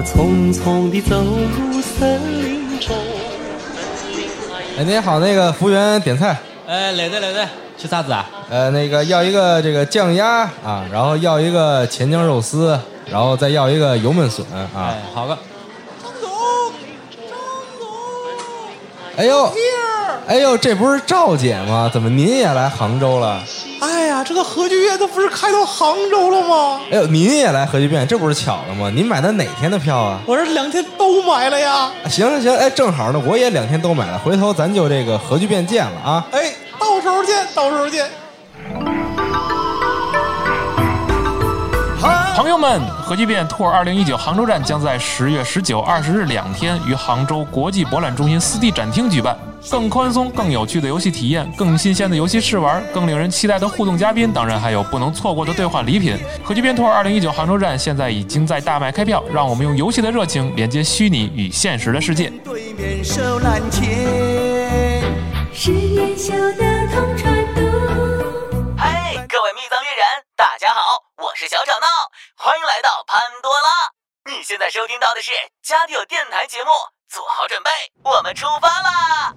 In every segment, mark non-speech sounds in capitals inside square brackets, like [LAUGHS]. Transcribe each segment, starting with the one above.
我匆匆地走入森林中。哎，您好，那个服务员点菜，哎，来的来的，吃啥子啊？呃，那个要一个这个酱鸭啊，然后要一个钱江肉丝，然后再要一个油焖笋啊。哎，好个。哎呦，哎呦，这不是赵姐吗？怎么您也来杭州了？哎呀，这个核聚变它不是开到杭州了吗？哎呦，您也来核聚变，这不是巧了吗？您买的哪天的票啊？我这两天都买了呀。行行行，哎，正好呢，我也两天都买了，回头咱就这个核聚变见了啊！哎，到时候见，到时候见。朋友们，核聚变 Tour 二零一九杭州站将在十月十九、二十日两天于杭州国际博览中心四 D 展厅举办。更宽松、更有趣的游戏体验，更新鲜的游戏试玩，更令人期待的互动嘉宾，当然还有不能错过的兑换礼品。核聚变 Tour 二零一九杭州站现在已经在大卖开票，让我们用游戏的热情连接虚拟与现实的世界。对面手拦截，是烟消的同船渡。嗨，各位蜜藏猎人，大家好，我是小吵闹，欢迎来到潘多拉。你现在收听到的是家里有电台节目，做好准备，我们出发啦！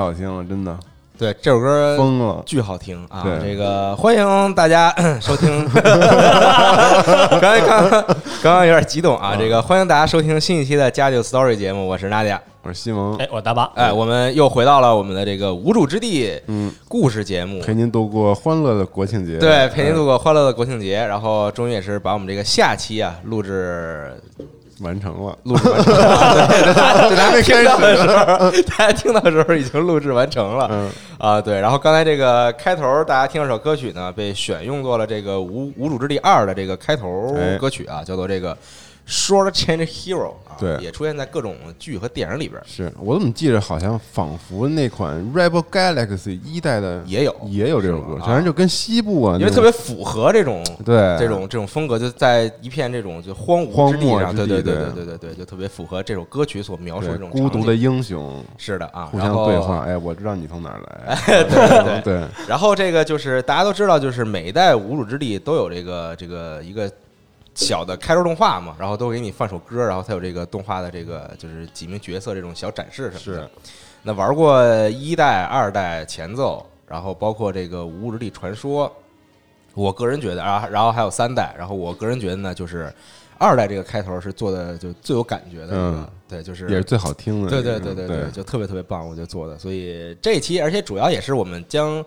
太好听了，真的。对，这首歌疯了，巨好听啊！这个欢迎大家 [COUGHS] 收听。[LAUGHS] 刚才刚刚刚有点激动啊！这个欢迎大家收听新一期的《家酒 story》节目，我是娜迪亚，我是西蒙。哎，我是大巴。哎，我们又回到了我们的这个无主之地，嗯，故事节目，陪您度过欢乐的国庆节。对，陪您度过欢乐的国庆节。然后终于也是把我们这个下期啊录制。完成了，录制完成了。这还没开始的时候，大家听到的时候已经录制完成了。嗯啊，对。然后刚才这个开头，大家听这首歌曲呢，被选用做了这个《无无主之地二》的这个开头歌曲啊，叫做这个。Short Change Hero 啊，对，也出现在各种剧和电影里边。是我怎么记着，好像仿佛那款 Rebel Galaxy 一代的也有也有这首歌，反正就跟西部啊，因为特别符合这种对这种这种风格，就在一片这种就荒芜之地上，对对对对对对对，就特别符合这首歌曲所描述的这种孤独的英雄。是的啊，互相对话。哎，我知道你从哪儿来。[LAUGHS] 对对对。然后这个就是大家都知道，就是每一代无主之地都有这个这个一个。小的开头动画嘛，然后都给你放首歌，然后才有这个动画的这个就是几名角色这种小展示什么的。是，那玩过一代、二代前奏，然后包括这个《无物之地传说》，我个人觉得啊，然后还有三代，然后我个人觉得呢，就是二代这个开头是做的就最有感觉的，嗯，对，就是也是最好听的，对对对对对，就特别特别棒，我觉得做的。所以这一期，而且主要也是我们将。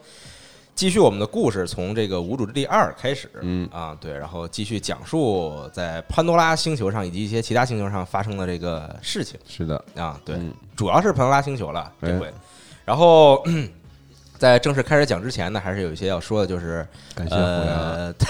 继续我们的故事，从这个《无主之地二》开始，嗯啊，对，然后继续讲述在潘多拉星球上以及一些其他星球上发生的这个事情。是的，啊，对，嗯、主要是潘多拉星球了这回。哎、然后在正式开始讲之前呢，还是有一些要说的，就是感谢呃 [LAUGHS]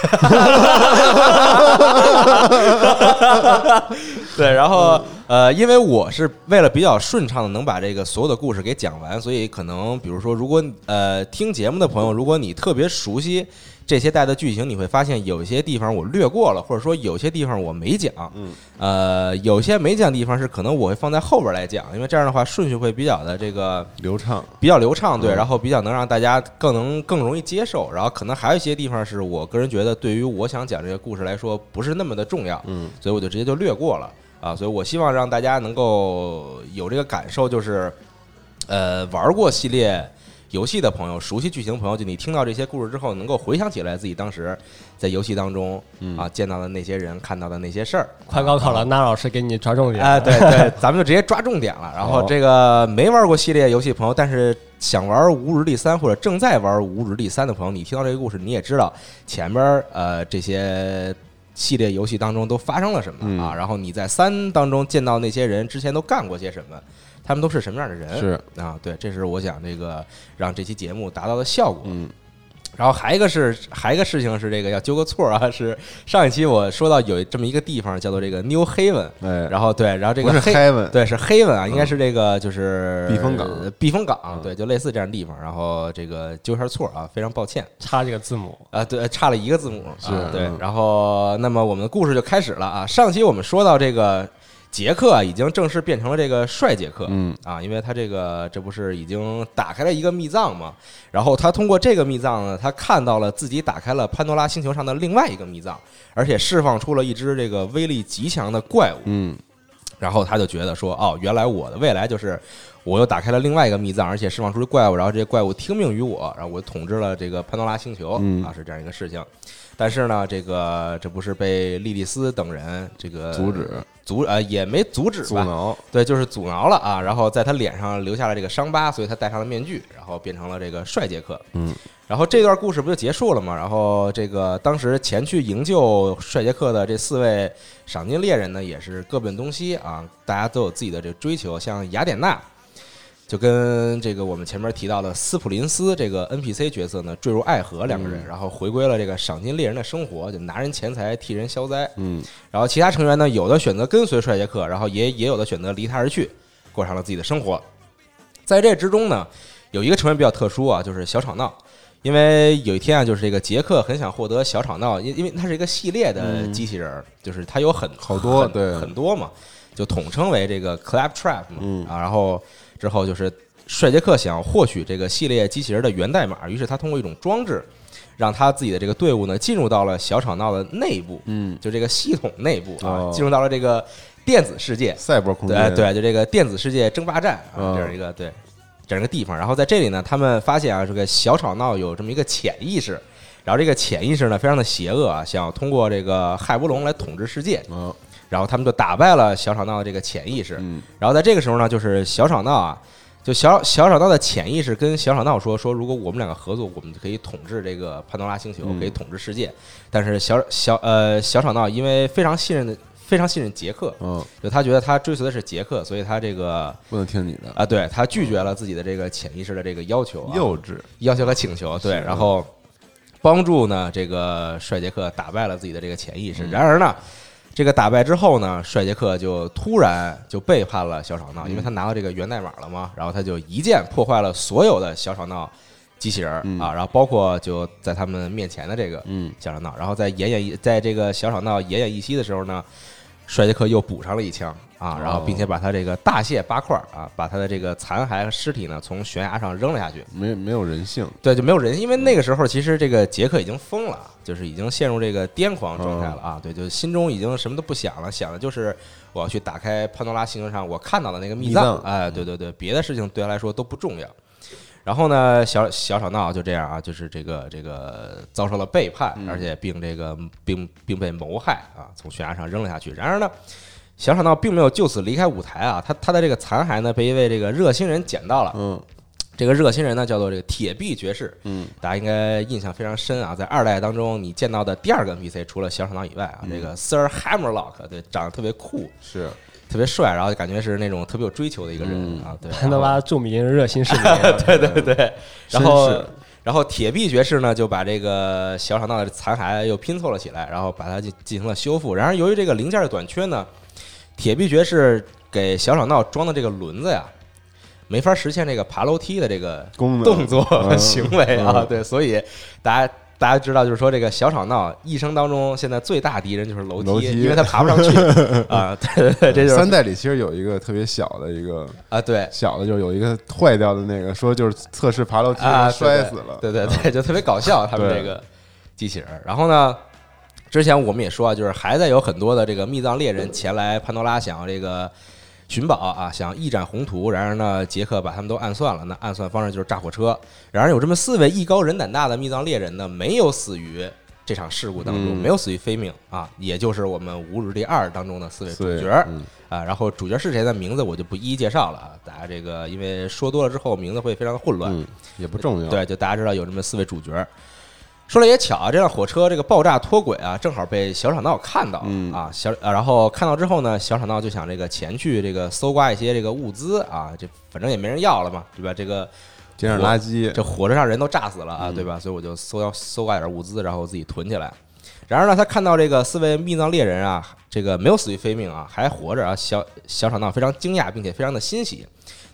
[LAUGHS] 对，然后呃，因为我是为了比较顺畅的能把这个所有的故事给讲完，所以可能比如说，如果呃听节目的朋友，如果你特别熟悉这些带的剧情，你会发现有一些地方我略过了，或者说有些地方我没讲，嗯，呃，有些没讲的地方是可能我会放在后边来讲，因为这样的话顺序会比较的这个流畅，比较流畅，对，嗯、然后比较能让大家更能更容易接受，然后可能还有一些地方是我个人觉得对于我想讲这个故事来说不是那么的重要，嗯，所以我就直接就略过了。啊，所以我希望让大家能够有这个感受，就是，呃，玩过系列游戏的朋友，熟悉剧情的朋友，就你听到这些故事之后，能够回想起来自己当时在游戏当中啊见到的那些人，看到的那些事儿。快高考了，那老师给你抓重点啊，对对，[LAUGHS] 咱们就直接抓重点了。然后这个没玩过系列游戏朋友，但是想玩《无主之地三》或者正在玩《无日第三》的朋友，你听到这个故事，你也知道前边呃这些。系列游戏当中都发生了什么嗯啊，然后你在三当中见到那些人之前都干过些什么，他们都是什么样的人？是。啊，对，这是我想这个让这期节目达到的效果。嗯。然后还一个是还一个事情是这个要纠个错啊，是上一期我说到有这么一个地方叫做这个 New Haven，哎，然后对，然后这个不是 Heaven 对是黑文啊，应该是这个就是避风港。呃避风港嗯，对，就类似这样的地方。然后这个纠一下错啊，非常抱歉。差这个字母，啊，对，差了一个字母对嗯。然后那么我们的故事就开始了啊，上期我们说到这个杰克啊，已经正式变成了这个帅杰克，嗯。啊，因为他这个这不是已经打开了一个密藏嘛，然后他通过这个密藏呢，他看到了自己打开了潘多拉星球上的另外一个密藏，而且释放出了一只这个威力极强的怪物，嗯。然后他就觉得说，哦，原来我的未来就是我又打开了另外一个密藏，而且释放出了怪物，然后这些怪物听命于我，然后我统治了这个潘多拉星球，嗯。啊，是这样一个事情。但是呢，这个这不是被莉莉丝等人这个阻止阻呃也没阻止吧，阻挠，对，就是阻挠了啊，然后在他脸上留下了这个伤疤，所以他戴上了面具，然后变成了这个帅杰克。嗯，然后这段故事不就结束了吗？然后这个当时前去营救帅杰克的这四位赏金猎人呢，也是各奔东西啊，大家都有自己的这个追求。像雅典娜，就跟这个我们前面提到的斯普林斯这个 NPC 角色呢坠入爱河，两个人，嗯然后回归了这个赏金猎人的生活，就拿人钱财替人消灾。嗯然后其他成员呢，有的选择跟随帅杰克，然后也也有的选择离他而去，过上了自己的生活。在这之中呢，有一个成员比较特殊啊，就是小吵闹。因为有一天啊，就是这个杰克很想获得小吵闹，因因为它是一个系列的机器人儿，就是它有很好多很对很多嘛，就统称为这个 Claptrap 嘛、嗯啊。然后之后就是帅杰克想获取这个系列机器人的源代码，于是他通过一种装置，让他自己的这个队伍呢进入到了小吵闹的内部，嗯，就这个系统内部啊哦，进入到了这个电子世界，赛博空间，对对，就这个电子世界争霸战啊，嗯这样一个对这样一个地方。然后在这里呢，他们发现啊，这个小吵闹有这么一个潜意识，然后这个潜意识呢非常的邪恶啊，想要通过这个海波龙来统治世界。啊，然后他们就打败了小吵闹的这个潜意识。嗯。然后在这个时候呢，就是小吵闹啊，就小小吵闹的潜意识跟小吵闹说说，如果我们两个合作，我们就可以统治这个潘多拉星球，嗯。可以统治世界。但是小小呃小吵闹因为非常信任的非常信任杰克，嗯，就他觉得他追随的是杰克，所以他这个不能听你的，啊，对他拒绝了自己的这个潜意识的这个要求、啊，幼稚，要求和请求，对，然后帮助呢这个帅杰克打败了自己的这个潜意识。然而呢，这个打败之后呢，帅杰克就突然就背叛了小吵闹，因为他拿到这个源代码了嘛，然后他就一键破坏了所有的小吵闹机器人啊，然后包括就在他们面前的这个嗯。小吵闹，然后在奄奄一在这个小吵闹奄奄一息的时候呢，帅杰克又补上了一枪啊，然后并且把他这个大卸八块儿啊，把他的这个残骸和尸体呢从悬崖上扔了下去。没没有人性，对，就没有人，因为那个时候其实这个杰克已经疯了，就是已经陷入这个癫狂状态了啊。对，就心中已经什么都不想了，想的就是我要去打开潘多拉星球上我看到的那个密密藏哎，对对对，别的事情对他来说都不重要。然后呢，小小吵闹就这样啊，就是这个这个遭受了背叛，而且并这个并并被谋害啊，从悬崖上扔了下去。然而呢，小吵闹并没有就此离开舞台啊，他他的这个残骸呢被一位这个热心人捡到了，嗯这个热心人呢叫做这个铁臂爵士，嗯，大家应该印象非常深啊，在二代当中你见到的第二个 NPC 除了小吵闹以外啊，这个 Sir Hammerlock 对，长得特别酷，是，特别帅，然后感觉是那种特别有追求的一个人啊，对，潘多拉著名热心市民，[LAUGHS] 对对对，然后然后铁臂爵士呢就把这个小吵闹的残骸又拼凑了起来，然后把它进进行了修复。然而由于这个零件的短缺呢，铁臂爵士给小吵闹装的这个轮子呀，没法实现这个爬楼梯的这个功能。动作和嗯行为啊，嗯对，所以大家。大家知道，就是说这个小吵闹一生当中现在最大敌人就是楼梯，楼梯。因为他爬不上去。[LAUGHS] 啊。对对对，这就是。三代里其实有一个特别小的一个啊，对，小的，就是有一个坏掉的那个，说就是测试爬楼梯啊，摔死了，对对对，就特别搞笑，他们这个机器人儿。然后呢，之前我们也说啊，就是还在有很多的这个密藏猎人前来潘多拉，想要这个寻宝啊，想一展宏图。然而呢，杰克把他们都暗算了。那暗算方式就是炸火车。然而有这么四位艺高人胆大的密藏猎人呢，没有死于这场事故当中，嗯没有死于非命啊，也就是我们《无日第二》当中的四位主角。嗯啊，然后主角是谁的名字我就不一一介绍了啊，大家这个因为说多了之后名字会非常的混乱，嗯，也不重要，对，就大家知道有这么四位主角儿。说来也巧啊，这辆火车这个爆炸脱轨啊，正好被小吵闹看到、嗯啊，小啊，然后看到之后呢，小吵闹就想这个前去这个搜刮一些这个物资啊，这反正也没人要了嘛，对吧？这个捡点垃圾，这火车上人都炸死了啊，嗯对吧？所以我就搜要搜刮点物资，然后自己囤起来。然而呢，他看到这个四位密藏猎人啊，这个没有死于非命啊，还活着啊，小小吵闹非常惊讶，并且非常的欣喜。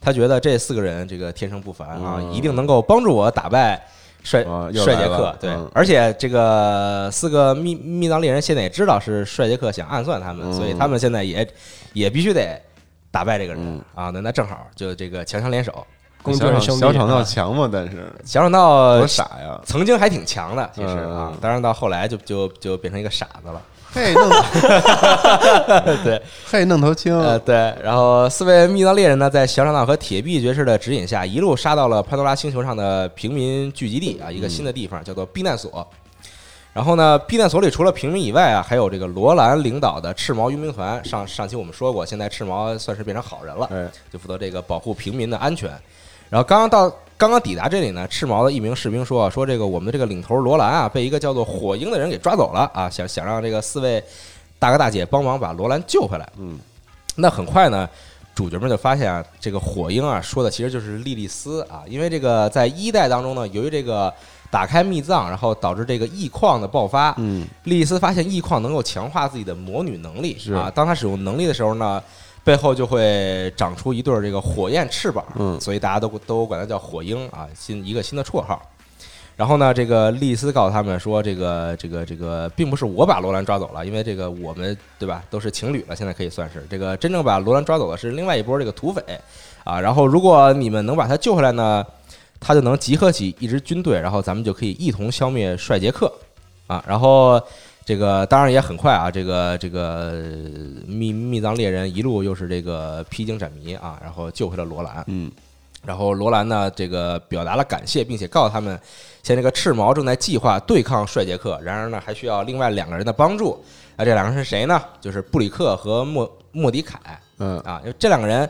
他觉得这四个人这个天生不凡啊，嗯一定能够帮助我打败帅帅杰克。对嗯，而且这个四个密密藏猎人现在也知道是帅杰克想暗算他们，嗯所以他们现在也也必须得打败这个人嗯啊。那那正好就这个强强联手，工具小小吵闹啊强吗？但是小吵闹多傻呀！曾经还挺强的，其实嗯啊，当然到后来就就就变成一个傻子了。嘿，弄 [LAUGHS] 对，嘿，弄头青，呃，对，然后四位密道猎人呢，在小吵闹和铁臂爵士的指引下，一路杀到了潘多拉星球上的平民聚集地啊，一个新的地方叫做避难所。然后呢，避难所里除了平民以外啊，还有这个罗兰领导的赤毛佣兵团。上上期我们说过，现在赤毛算是变成好人了，哎，就负责这个保护平民的安全。然后刚刚到刚刚抵达这里呢，赤毛的一名士兵说说这个我们的这个领头罗兰啊，被一个叫做火鹰的人给抓走了啊，想想让这个四位大哥大姐帮忙把罗兰救回来。嗯，那很快呢，主角们就发现啊，这个火鹰啊说的其实就是莉莉丝啊，因为这个在一代当中呢，由于这个打开密藏，然后导致这个异矿的爆发，嗯，莉莉丝发现异矿能够强化自己的魔女能力是啊，当她使用能力的时候呢。背后就会长出一对儿这个火焰翅膀，嗯所以大家都都管它叫火鹰啊，新一个新的绰号。然后呢，这个莉莉丝告诉他们说，这个这个这个并不是我把罗兰抓走了，因为这个我们对吧都是情侣了，现在可以算是这个真正把罗兰抓走的是另外一波这个土匪啊。然后如果你们能把他救回来呢，他就能集合起一支军队，然后咱们就可以一同消灭帅杰克啊。然后这个当然也很快啊，这个这个密密藏猎人一路又是这个披荆斩棘啊，然后救回了罗兰。嗯，然后罗兰呢，这个表达了感谢，并且告诉他们，现在这个赤毛正在计划对抗帅杰克，然而呢，还需要另外两个人的帮助。那这两个人是谁呢？就是布里克和莫莫迪凯嗯，啊。因为这两个人，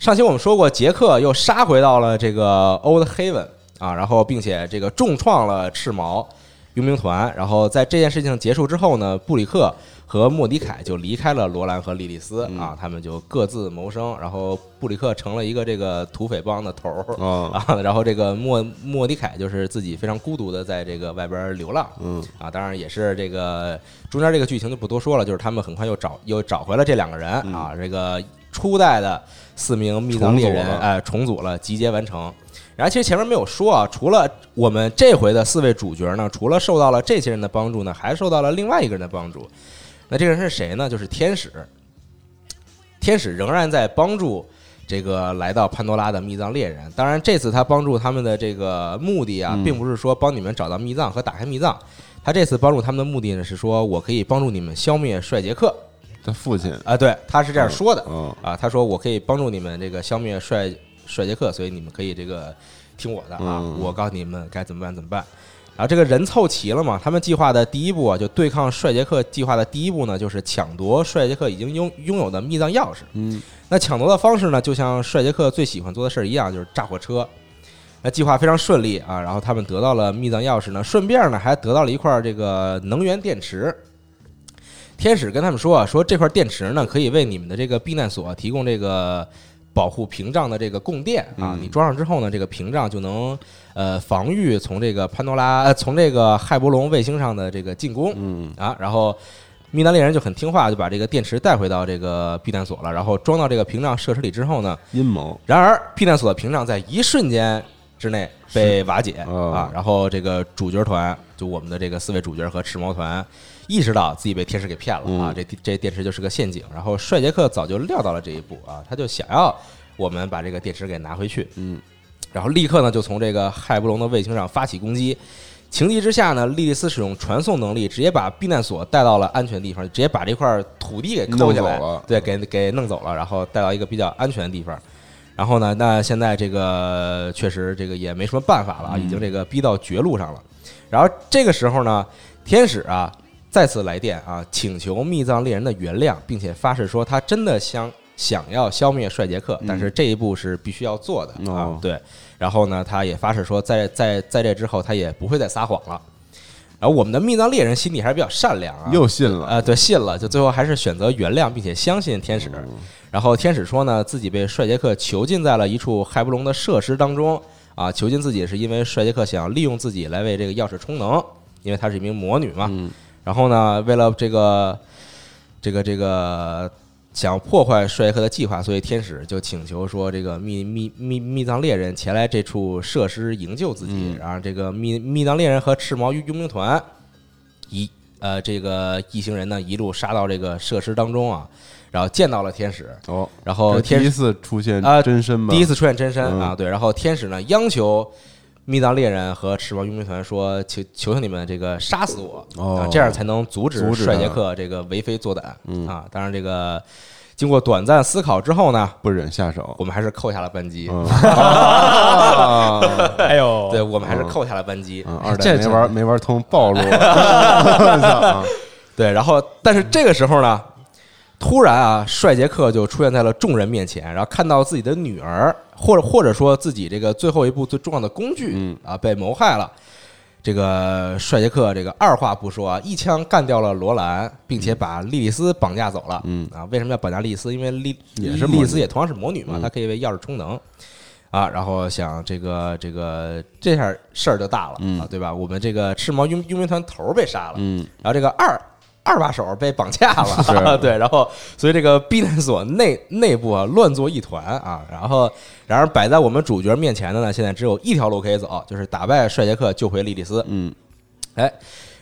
上期我们说过，杰克又杀回到了这个 Old Haven 啊，然后并且这个重创了赤毛佣兵团。然后在这件事情结束之后呢，布里克和莫迪凯就离开了罗兰和莉莉丝啊，他们就各自谋生。然后布里克成了一个这个土匪帮的头儿。哦，[LAUGHS] 啊，然后这个莫莫迪凯就是自己非常孤独的在这个外边流浪嗯，啊，当然也是这个中间这个剧情就不多说了，就是他们很快又找又找回了这两个人啊，这个初代的四名密藏猎人哎重组了，集结完成。然后其实前面没有说啊，除了我们这回的四位主角呢，除了受到了这些人的帮助呢，还受到了另外一个人的帮助。那这个人是谁呢？就是天使。天使仍然在帮助这个来到潘多拉的密藏猎人。当然，这次他帮助他们的这个目的啊，嗯并不是说帮你们找到密藏和打开密藏。他这次帮助他们的目的呢，是说我可以帮助你们消灭帅杰克他父亲，啊，对，他是这样说的嗯，啊。他说我可以帮助你们这个消灭帅帅杰克，所以你们可以这个听我的啊，嗯我告诉你们该怎么办怎么办。然后这个人凑齐了嘛，他们计划的第一步啊，就对抗帅杰克计划的第一步呢，就是抢夺帅杰克已经拥拥有的密藏钥匙。嗯，那抢夺的方式呢，就像帅杰克最喜欢做的事儿一样，就是炸火车。那计划非常顺利啊，然后他们得到了密藏钥匙呢，顺便呢还得到了一块这个能源电池。天使跟他们说啊，说这块电池呢可以为你们的这个避难所提供这个保护屏障的这个供电啊。嗯你装上之后呢，这个屏障就能呃防御从这个潘多拉、呃、从这个亥伯龙卫星上的这个进攻。嗯，啊，然后密南猎人就很听话，就把这个电池带回到这个避难所了，然后装到这个屏障设施里之后呢，阴谋，然而避难所的屏障在一瞬间之内被瓦解哦啊，然后这个主角团就我们的这个四位主角和赤毛团意识到自己被天使给骗了啊，嗯这这电池就是个陷阱，然后帅杰克早就料到了这一步啊，他就想要我们把这个电池给拿回去，嗯，然后立刻呢就从这个亥布隆的卫星上发起攻击。情急之下呢，莉莉丝使用传送能力，直接把避难所带到了安全地方，直接把这块土地给抠下来了，对，给给弄走了，然后带到一个比较安全的地方。然后呢，那现在这个确实这个也没什么办法了啊，已经这个逼到绝路上了。然后这个时候呢，天使啊再次来电啊，请求密藏猎人的原谅，并且发誓说他真的想想要消灭帅杰克，但是这一步是必须要做的啊哦。对，然后呢，他也发誓说在在在这之后他也不会再撒谎了。然后我们的密藏猎人心里还是比较善良啊，又信了，啊，对，信了，就最后还是选择原谅并且相信天使。然后天使说呢，自己被帅杰克囚禁在了一处海布隆的设施当中啊，囚禁自己是因为帅杰克想利用自己来为这个钥匙充能，因为他是一名魔女嘛。嗯然后呢，为了这个这个这个想破坏帅杰克的计划，所以天使就请求说，这个密密密密藏猎人前来这处设施营救自己。嗯然后这个密密藏猎人和赤毛佣佣兵团一呃这个一行人呢一路杀到这个设施当中啊，然后见到了天使，哦，然后这天第一次出现啊真身吧？第一次出现真身嗯啊，对，然后天使呢央求密藏猎人和赤毛佣兵团说：“求求求你们这个杀死我哦啊，这样才能阻止帅杰克这个为非作歹嗯啊。”当然，这个经过短暂思考之后呢，不忍下手。我们还是扣下了扳机。嗯，[LAUGHS] 啊哎呦，[LAUGHS] 对，我们还是扣下了扳机。嗯二代没玩没玩通，暴露了。[LAUGHS] 对，然后但是这个时候呢，突然啊，帅杰克就出现在了众人面前，然后看到自己的女儿，或者或者说自己这个最后一步最重要的工具嗯啊被谋害了。这个帅杰克这个二话不说啊，一枪干掉了罗兰，并且把莉莉丝绑架走了。嗯啊，为什么要绑架莉莉丝？因为莉也是莉莉丝也同样是魔女嘛，嗯她可以为钥匙充能。啊，然后想这个这个这下事儿就大了、嗯啊，对吧？我们这个赤毛佣佣兵团头儿被杀了，嗯，然后这个二二把手被绑架了，是 [LAUGHS] 对，然后所以这个避难所内内部啊乱作一团啊，然后然而摆在我们主角面前的呢，现在只有一条路可以走，就是打败帅杰克，救回莉莉丝。嗯哎，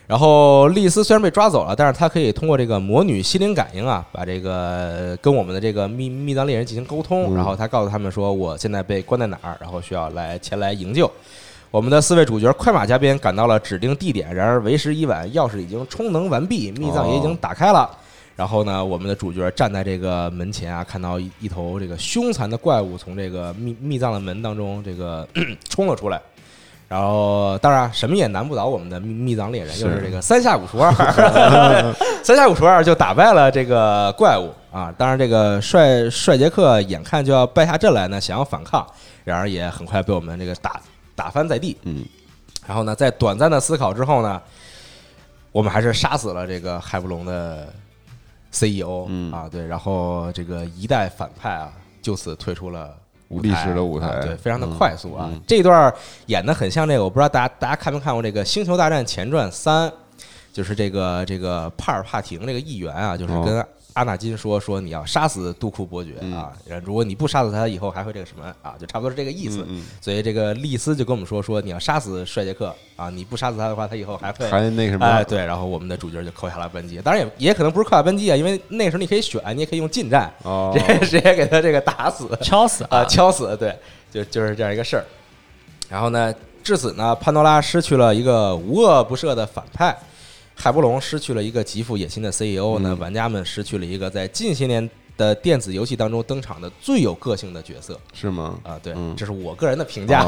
然后莉莉丝虽然被抓走了，但是她可以通过这个魔女心灵感应啊，把这个跟我们的这个密密藏猎人进行沟通，嗯然后她告诉他们说，我现在被关在哪儿，然后需要来前来营救。我们的四位主角快马加鞭赶到了指定地点，然而为时已晚，钥匙已经充能完毕，密藏也已经打开了。然后呢，我们的主角站在这个门前啊，看到一一头这个凶残的怪物从这个密密藏的门当中这个 [CLEARS THROAT] 冲了出来。然后，当然什么也难不倒我们的密密藏猎人，是就是这个三下五除二，[LAUGHS] 三下五除二就打败了这个怪物啊！当然，这个帅帅杰克眼看就要败下阵来呢，想要反抗，然而也很快被我们这个打打翻在地。嗯，然后呢，在短暂的思考之后呢，我们还是杀死了这个海布隆的 CEO、嗯。啊，对，然后这个一代反派啊，就此退出了舞历史的舞台。啊对，非常的嗯。快速啊。嗯。这段演的很像这个，我不知道大家大家看没看过这个《星球大战前传三》，就是这个这个帕尔帕廷这个议员啊，就是哦。跟阿纳金说说你要杀死杜库伯爵嗯。啊，然如果你不杀死他，以后还会这个什么啊，就差不多是这个意思。嗯所以这个丽斯就跟我们说说你要杀死帅杰克啊，你不杀死他的话，他以后还会还那个什么，哎，对，然后我们的主角就扣下了扳机，当然也也可能不是扣下扳机啊，因为那时候你可以选，你也可以用近战，哦，[LAUGHS] 直接直接给他这个打死。敲死啊，敲死，对，就就是这样一个事儿。然后呢，至此呢，潘多拉失去了一个无恶不赦的反派，海波龙失去了一个极富野心的 CEO 呢，嗯玩家们失去了一个在近些年的电子游戏当中登场的最有个性的角色是吗？啊，对，嗯这是我个人的评价。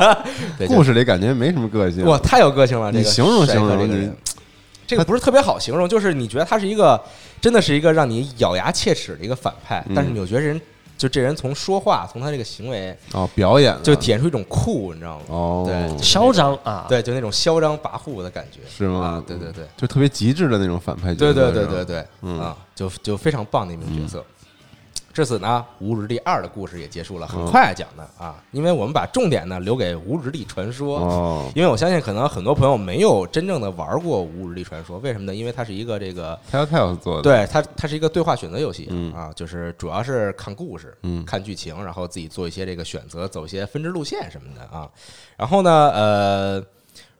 [LAUGHS] 故事里感觉没什么个性，哇，太有个性了！这个你形容帅哥形容你这个人，这个不是特别好形容，就是你觉得他是一个，真的是一个让你咬牙切齿的一个反派，嗯但是你又觉得这人，就这人从说话，从他这个行为，哦，表演就体现出一种酷，你知道吗？哦，对嚣张啊！对，就那种嚣张跋扈的感觉，是吗啊？对对对，就特别极致的那种反派角色，对对对对对，嗯啊，就就非常棒的一名角色。至此呢，《无日历二》的故事也结束了，很嗯。快讲的啊，因为我们把重点呢留给《无日历传说》哦，因为我相信，可能很多朋友没有真正的玩过《无日历传说》，为什么呢？因为它是一个这个，Telltale 做的，，对它它是一个对话选择游戏、嗯。啊，就是主要是看故事、嗯看剧情，然后自己做一些这个选择，走一些分支路线什么的啊。然后呢，呃，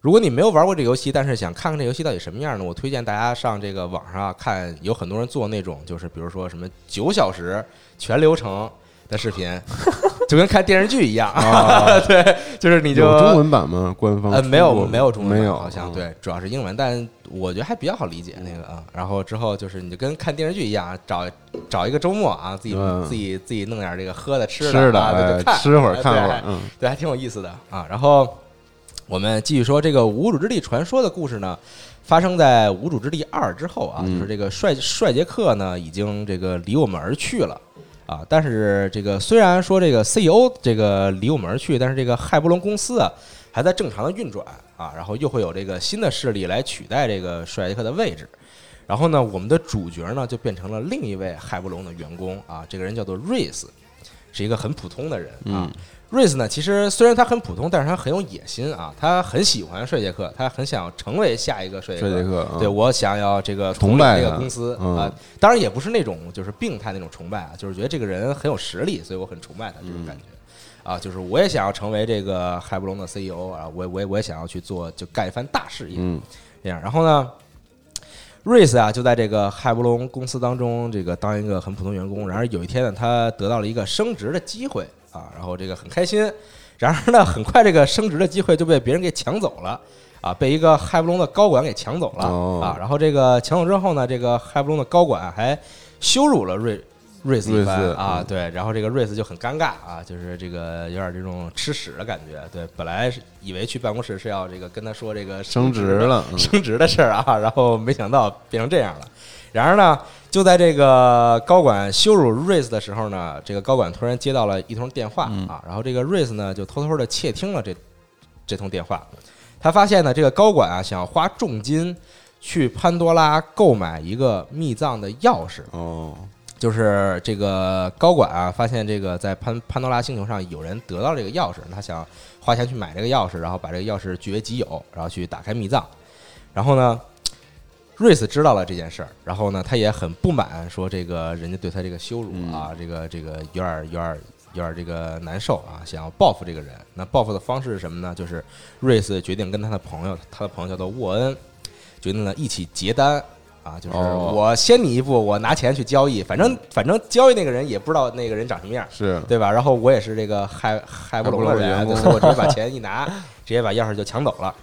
如果你没有玩过这个游戏，但是想看看这游戏到底什么样呢？我推荐大家上这个网上啊看，有很多人做那种，就是比如说什么九小时全流程的视频，[LAUGHS] 就跟看电视剧一样，啊 [LAUGHS] 对，就是你就中文版吗？官方呃，没有没有中文版，好像嗯，对，主要是英文，但我觉得还比较好理解那个啊。然后之后就是你就跟看电视剧一样，找找一个周末啊，自己嗯自己自己弄点这个喝的吃吃的，吃会儿哎看会儿，嗯，对，还挺有意思的啊。然后我们继续说这个无主之地传说的故事呢，发生在无主之地二之后啊，嗯就是这个帅帅杰克呢已经这个离我们而去了。啊，但是这个虽然说这个 CEO 这个离我们而去，但是这个骇波龙公司啊，还在正常的运转啊，然后又会有这个新的势力来取代这个帅杰克的位置。然后呢，我们的主角呢就变成了另一位海布隆的员工啊，这个人叫做瑞斯，是一个很普通的人啊。瑞斯呢，其实虽然他很普通，但是他很有野心啊，他很喜欢帅杰克，他很想成为下一个帅杰克。杰克啊对我想要这个崇拜这个公司嗯啊，当然也不是那种就是病态那种崇拜啊，就是觉得这个人很有实力，所以我很崇拜他这种感觉。啊，就是我也想要成为这个海布隆的 CEO 啊，我也我也我也想要去做，就干一番大事业。嗯，这样，然后呢，瑞斯啊就在这个海布隆公司当中，这个当一个很普通员工。然而有一天呢，他得到了一个升职的机会啊，然后这个很开心。然而呢，很快这个升职的机会就被别人给抢走了啊，被一个海布隆的高管给抢走了哦啊。然后这个抢走之后呢，这个海布隆的高管还羞辱了瑞。瑞斯啊，嗯对，然后这个瑞斯就很尴尬啊，就是这个有点这种吃屎的感觉。对，本来是以为去办公室是要这个跟他说这个升职职了，嗯升职的事儿啊，然后没想到变成这样了。然而呢，就在这个高管羞辱瑞斯的时候呢，这个高管突然接到了一通电话嗯啊，然后这个瑞斯呢就偷偷的窃听了这这通电话，他发现呢这个高管啊想要花重金去潘多拉购买一个密藏的钥匙，哦，就是这个高管啊，发现这个在潘潘多拉星球上有人得到这个钥匙，他想花钱去买这个钥匙，然后把这个钥匙据为己有，然后去打开密藏。然后呢，瑞斯知道了这件事儿，然后呢，他也很不满，说这个人家对他这个羞辱啊，这个这个有点儿有点儿有点儿这个难受啊，想要报复这个人。那报复的方式是什么呢？就是瑞斯决定跟他的朋友，他的朋友叫做沃恩，决定呢一起结单。啊，就是哦我先你一步，我拿钱去交易，反正反正交易那个人也不知道那个人长什么样，是对吧？然后我也是这个害害不拢隆的员工所以我直接把钱一拿，[LAUGHS] 直接把钥匙就抢走了。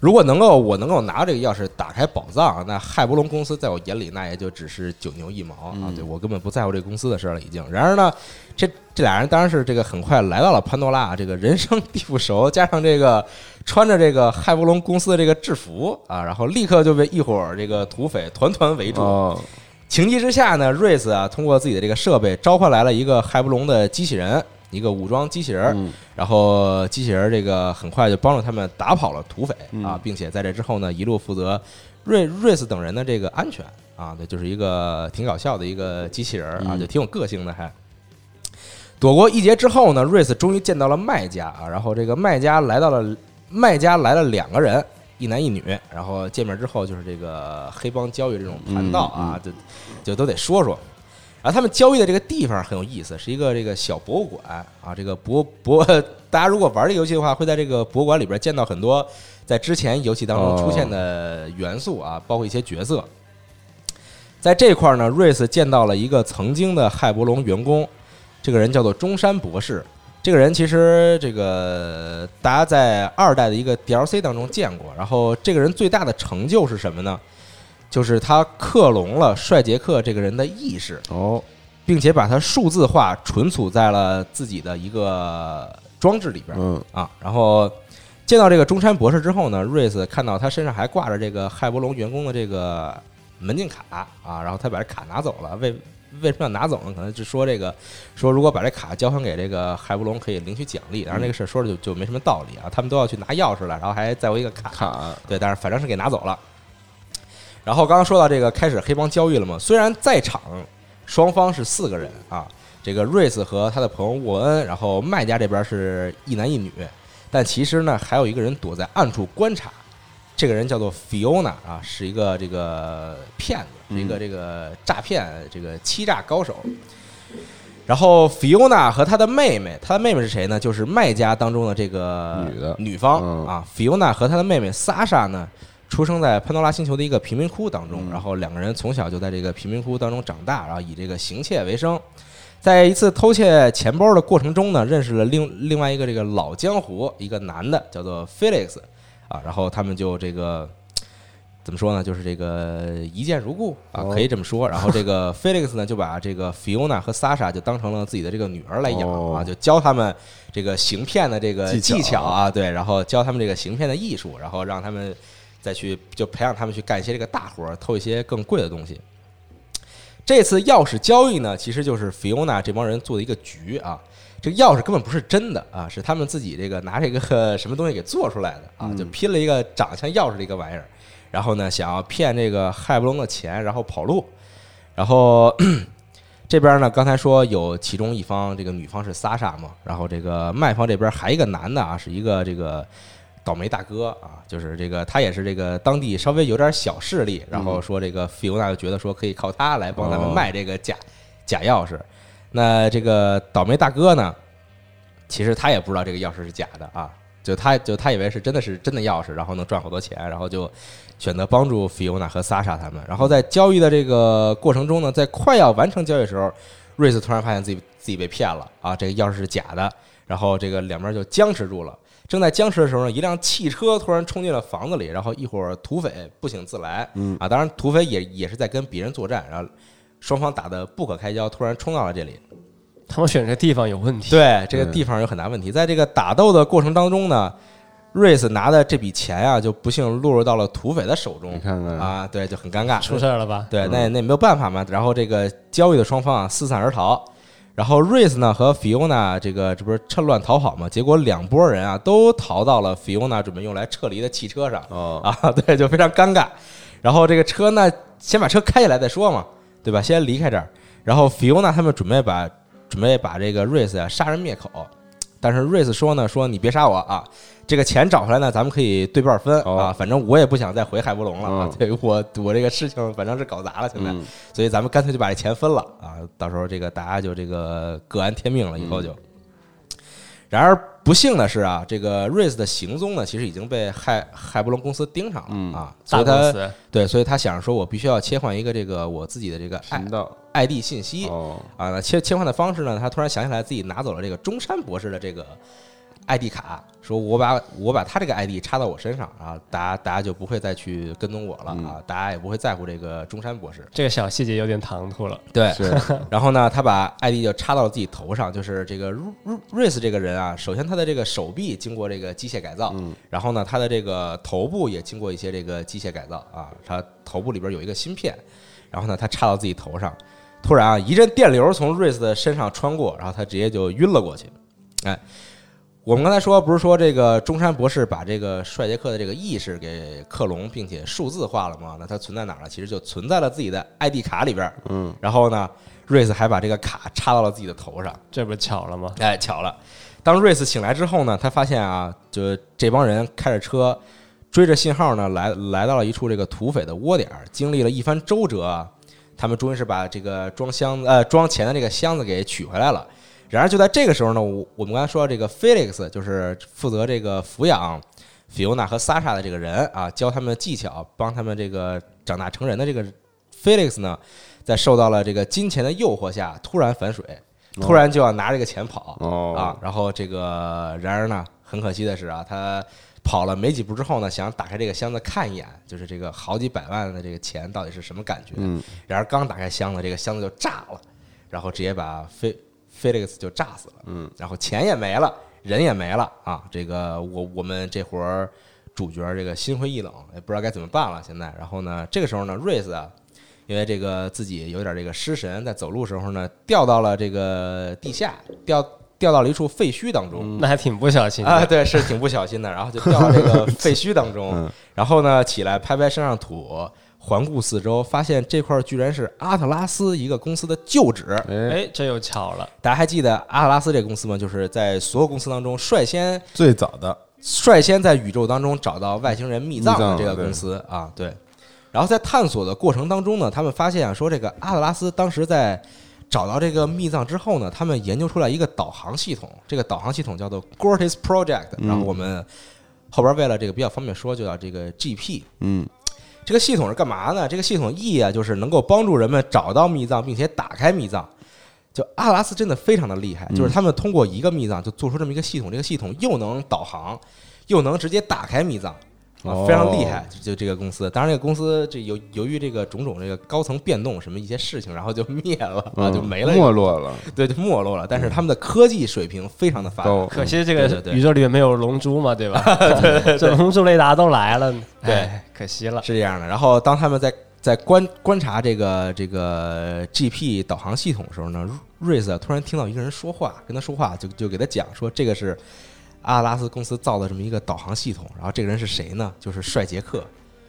如果能够我能够拿这个钥匙打开宝藏，那海布隆公司在我眼里那也就只是九牛一毛啊！嗯对我根本不在乎这个公司的事儿了，已经。然而呢，这这俩人当然是这个很快来到了潘多拉，这个人生地不熟，加上这个穿着这个海布隆公司的这个制服啊，然后立刻就被一伙儿这个土匪团团围住。哦，情急之下呢，瑞斯啊通过自己的这个设备召唤来了一个海布隆的机器人，一个武装机器人然后机器人儿这个很快就帮助他们打跑了土匪嗯啊，并且在这之后呢，一路负责瑞瑞斯等人的这个安全啊，那，就是一个挺搞笑的一个机器人儿啊，嗯就挺有个性的还。躲过一劫之后呢，瑞斯终于见到了卖家啊，然后这个卖家来到了卖家来了两个人，一男一女，然后见面之后就是这个黑帮交易这种盘道啊，就就都得说说。然后他们交易的这个地方很有意思，是一个这个小博物馆啊。这个博博，大家如果玩这个游戏的话，会在这个博物馆里边见到很多在之前游戏当中出现的元素啊，包括一些角色。在这块儿呢，瑞斯见到了一个曾经的海伯龙员工，这个人叫做中山博士。这个人其实这个大家在二代的一个 DLC 当中见过。然后这个人最大的成就是什么呢？就是他克隆了帅杰克这个人的意识，哦，并且把它数字化存储在了自己的一个装置里边。嗯啊，然后见到这个中山博士之后呢，瑞斯看到他身上还挂着这个海伯龙员工的这个门禁卡啊，然后他把这卡拿走了，为为什么要拿走呢？可能是说这个说如果把这卡交还给这个海伯龙，可以领取奖励。然后这个事儿说着就就没什么道理啊，他们都要去拿钥匙了，然后还再有一个卡卡对，但是反正是给拿走了。然后刚刚说到这个开始黑帮交易了嘛，虽然在场双方是四个人啊，这个瑞斯和他的朋友沃恩，然后卖家这边是一男一女，但其实呢还有一个人躲在暗处观察，这个人叫做 Fiona 啊，是一个这个骗子，是一个这个诈骗这个欺诈高手。然后 Fiona 和他的妹妹，他的妹妹是谁呢？就是卖家当中的这个女的女方嗯啊。Fiona 和他的妹妹萨莎呢，出生在潘多拉星球的一个贫民窟当中，嗯然后两个人从小就在这个贫民窟当中长大，然后以这个行窃为生。在一次偷窃钱包的过程中呢，认识了另另外一个这个老江湖，一个男的叫做 Felix 啊，然后他们就这个怎么说呢，就是这个一见如故啊，哦可以这么说。然后这个 [LAUGHS] Felix 呢，就把这个 Fiona 和 Sasha 就当成了自己的这个女儿来养啊，哦就教他们这个行骗的这个技巧啊，对，然后教他们这个行骗的艺术，然后让他们再去就培养他们去干一些这个大活儿，偷一些更贵的东西。这次钥匙交易呢，其实就是菲欧娜这帮人做的一个局啊。这个钥匙根本不是真的啊，是他们自己这个拿这个什么东西给做出来的啊，就拼了一个长相钥匙的一个玩意儿，然后呢，想要骗这个海布隆的钱，然后跑路，然后 [CLEARS THROAT] 这边呢，刚才说有其中一方这个女方是萨莎嘛，然后这个卖方这边还一个男的啊，是一个这个倒霉大哥啊，就是这个他也是这个当地稍微有点小势力，然后说这个菲欧娜就觉得说可以靠他来帮他们哦卖这个假假钥匙。那这个倒霉大哥呢，其实他也不知道这个钥匙是假的啊，就他就他以为是真的是真的钥匙，然后能赚好多钱，然后就选择帮助菲欧娜和萨莎他们。然后在交易的这个过程中呢，在快要完成交易的时候，瑞斯突然发现自己自己被骗了啊，这个钥匙是假的，然后这个两边就僵持住了。正在僵持的时候呢，一辆汽车突然冲进了房子里，然后一伙土匪不请自来，嗯啊，当然土匪也也是在跟别人作战，然后双方打得不可开交，突然冲到了这里。他们选这地方有问题。对，这个地方有很大问题。在这个打斗的过程当中呢，瑞斯拿的这笔钱啊，就不幸落入到了土匪的手中你看看，啊，对，就很尴尬。出事儿了吧？对，那那没有办法嘛。然后这个交易的双方啊四散而逃，然后瑞斯呢和菲欧娜这个这不是趁乱逃跑嘛？结果两拨人啊都逃到了菲欧娜准备用来撤离的汽车上哦，啊，[LAUGHS] 对，就非常尴尬。然后这个车呢，先把车开下来再说嘛，对吧？先离开这儿。然后菲欧娜他们准备把准备把这个瑞斯啊杀人灭口，但是瑞斯说呢，说你别杀我啊，这个钱找回来呢，咱们可以对半分哦。啊，反正我也不想再回海波龙了啊嗯，对我 [LAUGHS] 我这个事情反正是搞砸了，现在，嗯。所以咱们干脆就把这钱分了啊，到时候这个大家就这个各安天命了，以后就。然而不幸的是啊，这个瑞斯的行踪呢，其实已经被海海波龙公司盯上了、嗯。啊，所以他对，所以他想着说，我必须要切换一个这个我自己的这个道 ID 信息，哦，啊，那切切换的方式呢？他突然想起来自己拿走了这个中山博士的这个 ID 卡，说我把我把他这个 ID 插到我身上啊，大家大家就不会再去跟踪我了嗯啊，大家也不会在乎这个中山博士。这个小细节有点唐突了。对，是然后呢，他把 ID 就插到了自己头上，就是这个瑞瑞瑞斯这个人啊，首先他的这个手臂经过这个机械改造，嗯然后呢，他的这个头部也经过一些这个机械改造啊，他头部里边有一个芯片，然后呢，他插到自己头上，突然啊，一阵电流从瑞斯的身上穿过，然后他直接就晕了过去。哎，我们刚才说不是说这个中山博士把这个帅杰克的这个意识给克隆，并且数字化了吗？那它存在哪儿了？其实就存在了自己的 ID 卡里边儿。嗯，然后呢，瑞斯还把这个卡插到了自己的头上。这不巧了吗？哎，巧了，当瑞斯醒来之后呢，他发现啊，就这帮人开着车追着信号呢，来来到了一处这个土匪的窝点儿。经历了一番周折啊，他们终于是把这个装箱呃装钱的这个箱子给取回来了。然而就在这个时候呢，我我们刚才说到这个 Felix 就是负责这个抚养菲欧娜和萨莎的这个人啊，教他们技巧，帮他们这个长大成人的这个 Felix 呢，在受到了这个金钱的诱惑下，突然反水，突然就要拿这个钱跑。哦啊，然后这个然而呢，很可惜的是啊，他跑了没几步之后呢，想打开这个箱子看一眼，就是这个好几百万的这个钱到底是什么感觉。嗯，然而刚打开箱子，这个箱子就炸了，然后直接把菲菲利克斯就炸死了。嗯，然后钱也没了，人也没了啊！这个我我们这活儿主角这个心灰意冷，也不知道该怎么办了。现在，然后呢，这个时候呢，瑞斯啊。因为这个自己有点这个失神，在走路时候呢，掉到了这个地下，掉掉到了一处废墟当中。那还挺不小心啊，对，是挺不小心的，然后就掉到这个废墟当中嗯，然后呢，起来拍拍身上土，环顾四周，发现这块儿居然是阿特拉斯一个公司的旧址。哎，哎，这又巧了。大家还记得阿特拉斯这个公司吗？就是在所有公司当中率先最早的率先在宇宙当中找到外星人密葬的这个公司啊，对。然后在探索的过程当中呢，他们发现啊，说这个阿特拉斯当时在找到这个密葬之后呢，他们研究出来一个导航系统，这个导航系统叫做 Gortis Project。嗯然后我们后边为了这个比较方便说，就叫这个 GP。嗯这个系统是干嘛呢？这个系统意义啊，就是能够帮助人们找到密藏，并且打开密藏。就阿拉斯真的非常的厉害，嗯就是他们通过一个密藏就做出这么一个系统，这个系统又能导航，又能直接打开密藏。啊，哦非常厉害，就就这个公司。当然，这个公司这由由于这个种种这个高层变动什么一些事情，然后就灭了啊，嗯就没了，没落了，对，就没落了。但是他们的科技水平非常的发达，可惜这个宇宙里面没有龙珠嘛，对吧？[LAUGHS] 这龙珠雷达都来了，对哎，可惜了。是这样的。然后当他们在在观观察这个这个 GP 导航系统的时候呢，瑞斯啊突然听到一个人说话，跟他说话就就给他讲说这个是阿拉斯公司造的这么一个导航系统，然后这个人是谁呢？就是帅杰克。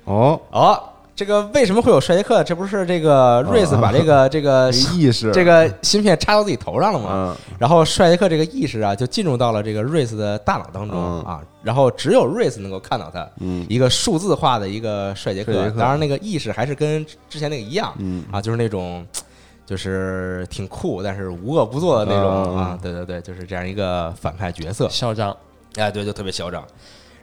哦，哦，这个为什么会有帅杰克？这不是这个瑞斯把 [LAUGHS] 这个这个这意识。这个芯片插到自己头上了吗？嗯。然后帅杰克这个意识啊，就进入到了这个瑞斯的大脑当中嗯。啊，然后只有瑞斯能够看到他，嗯。一个数字化的一个帅杰克，克当然那个意识还是跟之前那个一样嗯。啊，就是那种就是挺酷，但是无恶不作的那种嗯啊，对对对，就是这样一个反派角色，嚣张，哎，对，就特别嚣张。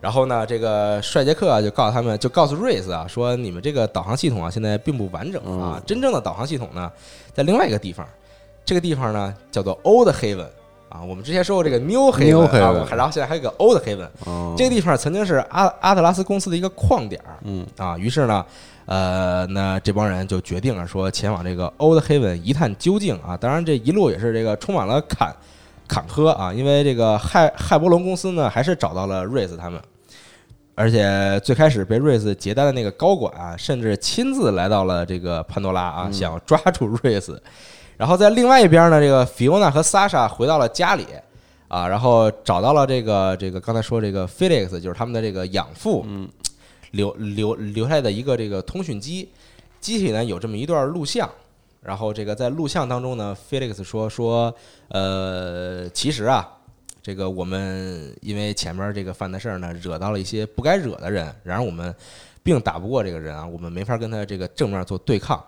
然后呢，这个帅杰克啊，就告诉他们，就告诉瑞斯啊，说你们这个导航系统啊，现在并不完整啊嗯，真正的导航系统呢，在另外一个地方，这个地方呢叫做 Old Haven 啊，我们之前说过这个 New 啊然后现在还有个 Old Haven，哦，这个地方曾经是阿阿特拉斯公司的一个矿点儿嗯。啊，于是呢，呃，那这帮人就决定了说前往这个 Old Haven 一探究竟啊。当然，这一路也是这个充满了坎坎坷啊，因为这个汉汉伯龙公司呢，还是找到了瑞斯他们，而且最开始被瑞斯接单的那个高管啊，甚至亲自来到了这个潘多拉啊，想要抓住瑞斯。然后在另外一边呢，这个菲欧娜和萨莎回到了家里。啊，然后找到了这个这个刚才说这个 Felix，就是他们的这个养父，嗯，留留留下来的一个这个通讯机，机体呢有这么一段录像，然后这个在录像当中呢，Felix 说说，呃，其实啊，这个我们因为前面这个犯的事儿呢，惹到了一些不该惹的人，然而我们并打不过这个人啊，我们没法跟他这个正面做对抗，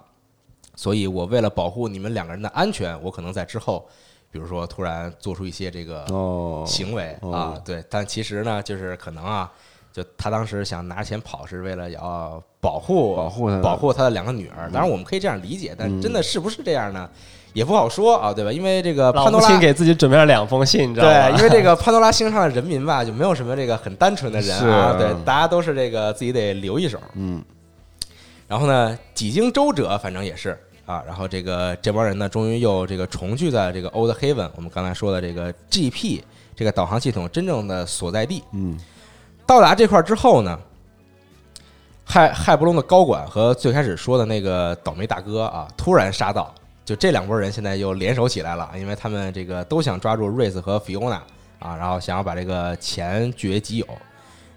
所以我为了保护你们两个人的安全，我可能在之后。比如说，突然做出一些这个哦行为哦啊，对，但其实呢，就是可能啊，就他当时想拿钱跑，是为了要保护保护他保护他的两个女儿。当然，我们可以这样理解，但真的是不是这样呢，也不好说啊，对吧？因为这个潘多拉给自己准备了两封信，你知道吗？对，因为这个潘多拉星上的人民吧，就没有什么这个很单纯的人啊，对，大家都是这个自己得留一手。嗯然后呢，几经周折，反正也是啊，然后这个这帮人呢，终于又这个重聚在这个 Old Haven，我们刚才说的这个 GP 这个导航系统真正的所在地。嗯到达这块之后呢，汉汉伯龙的高管和最开始说的那个倒霉大哥啊，突然杀到，就这两拨人现在又联手起来了，因为他们这个都想抓住瑞斯和菲欧娜啊，然后想要把这个钱据为己有。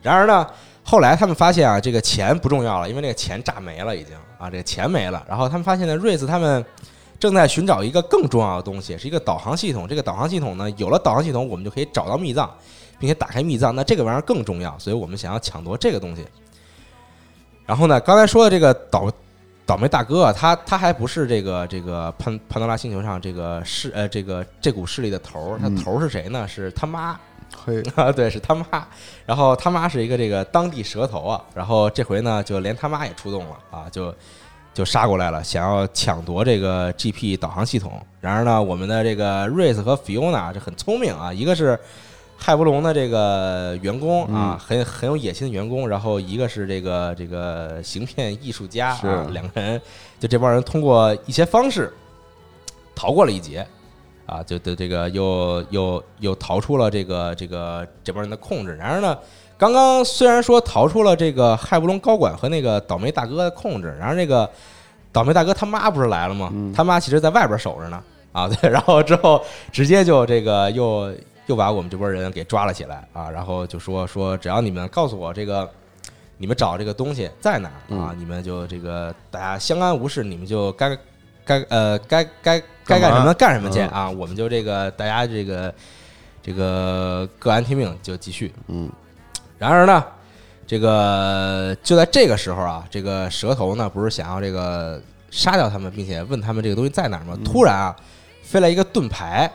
然而呢，后来他们发现啊，这个钱不重要了，因为那个钱炸没了已经啊，这个钱没了。然后他们发现呢，瑞斯他们正在寻找一个更重要的东西，是一个导航系统。这个导航系统呢，有了导航系统，我们就可以找到密藏，并且打开密藏。那这个玩意儿更重要，所以我们想要抢夺这个东西。然后呢，刚才说的这个倒倒霉大哥啊，他他还不是这个这个潘潘多拉星球上这个势呃这个这股势力的头儿，他嗯头儿是谁呢？是他妈。[LAUGHS] 嘿，啊，对，是他妈。然后他妈是一个这个当地蛇头啊，然后这回呢，就连他妈也出动了啊，就就杀过来了，想要抢夺这个 GP 导航系统。然而呢，我们的这个瑞斯和菲欧娜这很聪明啊，一个是汉伯龙的这个员工啊，嗯很很有野心的员工，然后一个是这个这个行骗艺术家啊，两个人就这帮人通过一些方式逃过了一劫。啊，就的这个又又又逃出了这个这个这帮人的控制。然而呢，刚刚虽然说逃出了这个泰伯龙高管和那个倒霉大哥的控制，然而那个倒霉大哥他妈不是来了吗？嗯他妈其实在外边守着呢。啊，对，[LAUGHS] 然后之后直接就这个又又把我们这波人给抓了起来啊，然后就说说只要你们告诉我这个。你们找这个东西在哪儿啊？你们就这个大家相安无事，你们就该该呃该该该干什么干什么去嗯啊！我们就这个大家这个这个各安天命，就继续。嗯然而呢，这个就在这个时候啊，这个蛇头呢不是想要这个杀掉他们，并且问他们这个东西在哪儿吗？突然啊，飞来一个盾牌，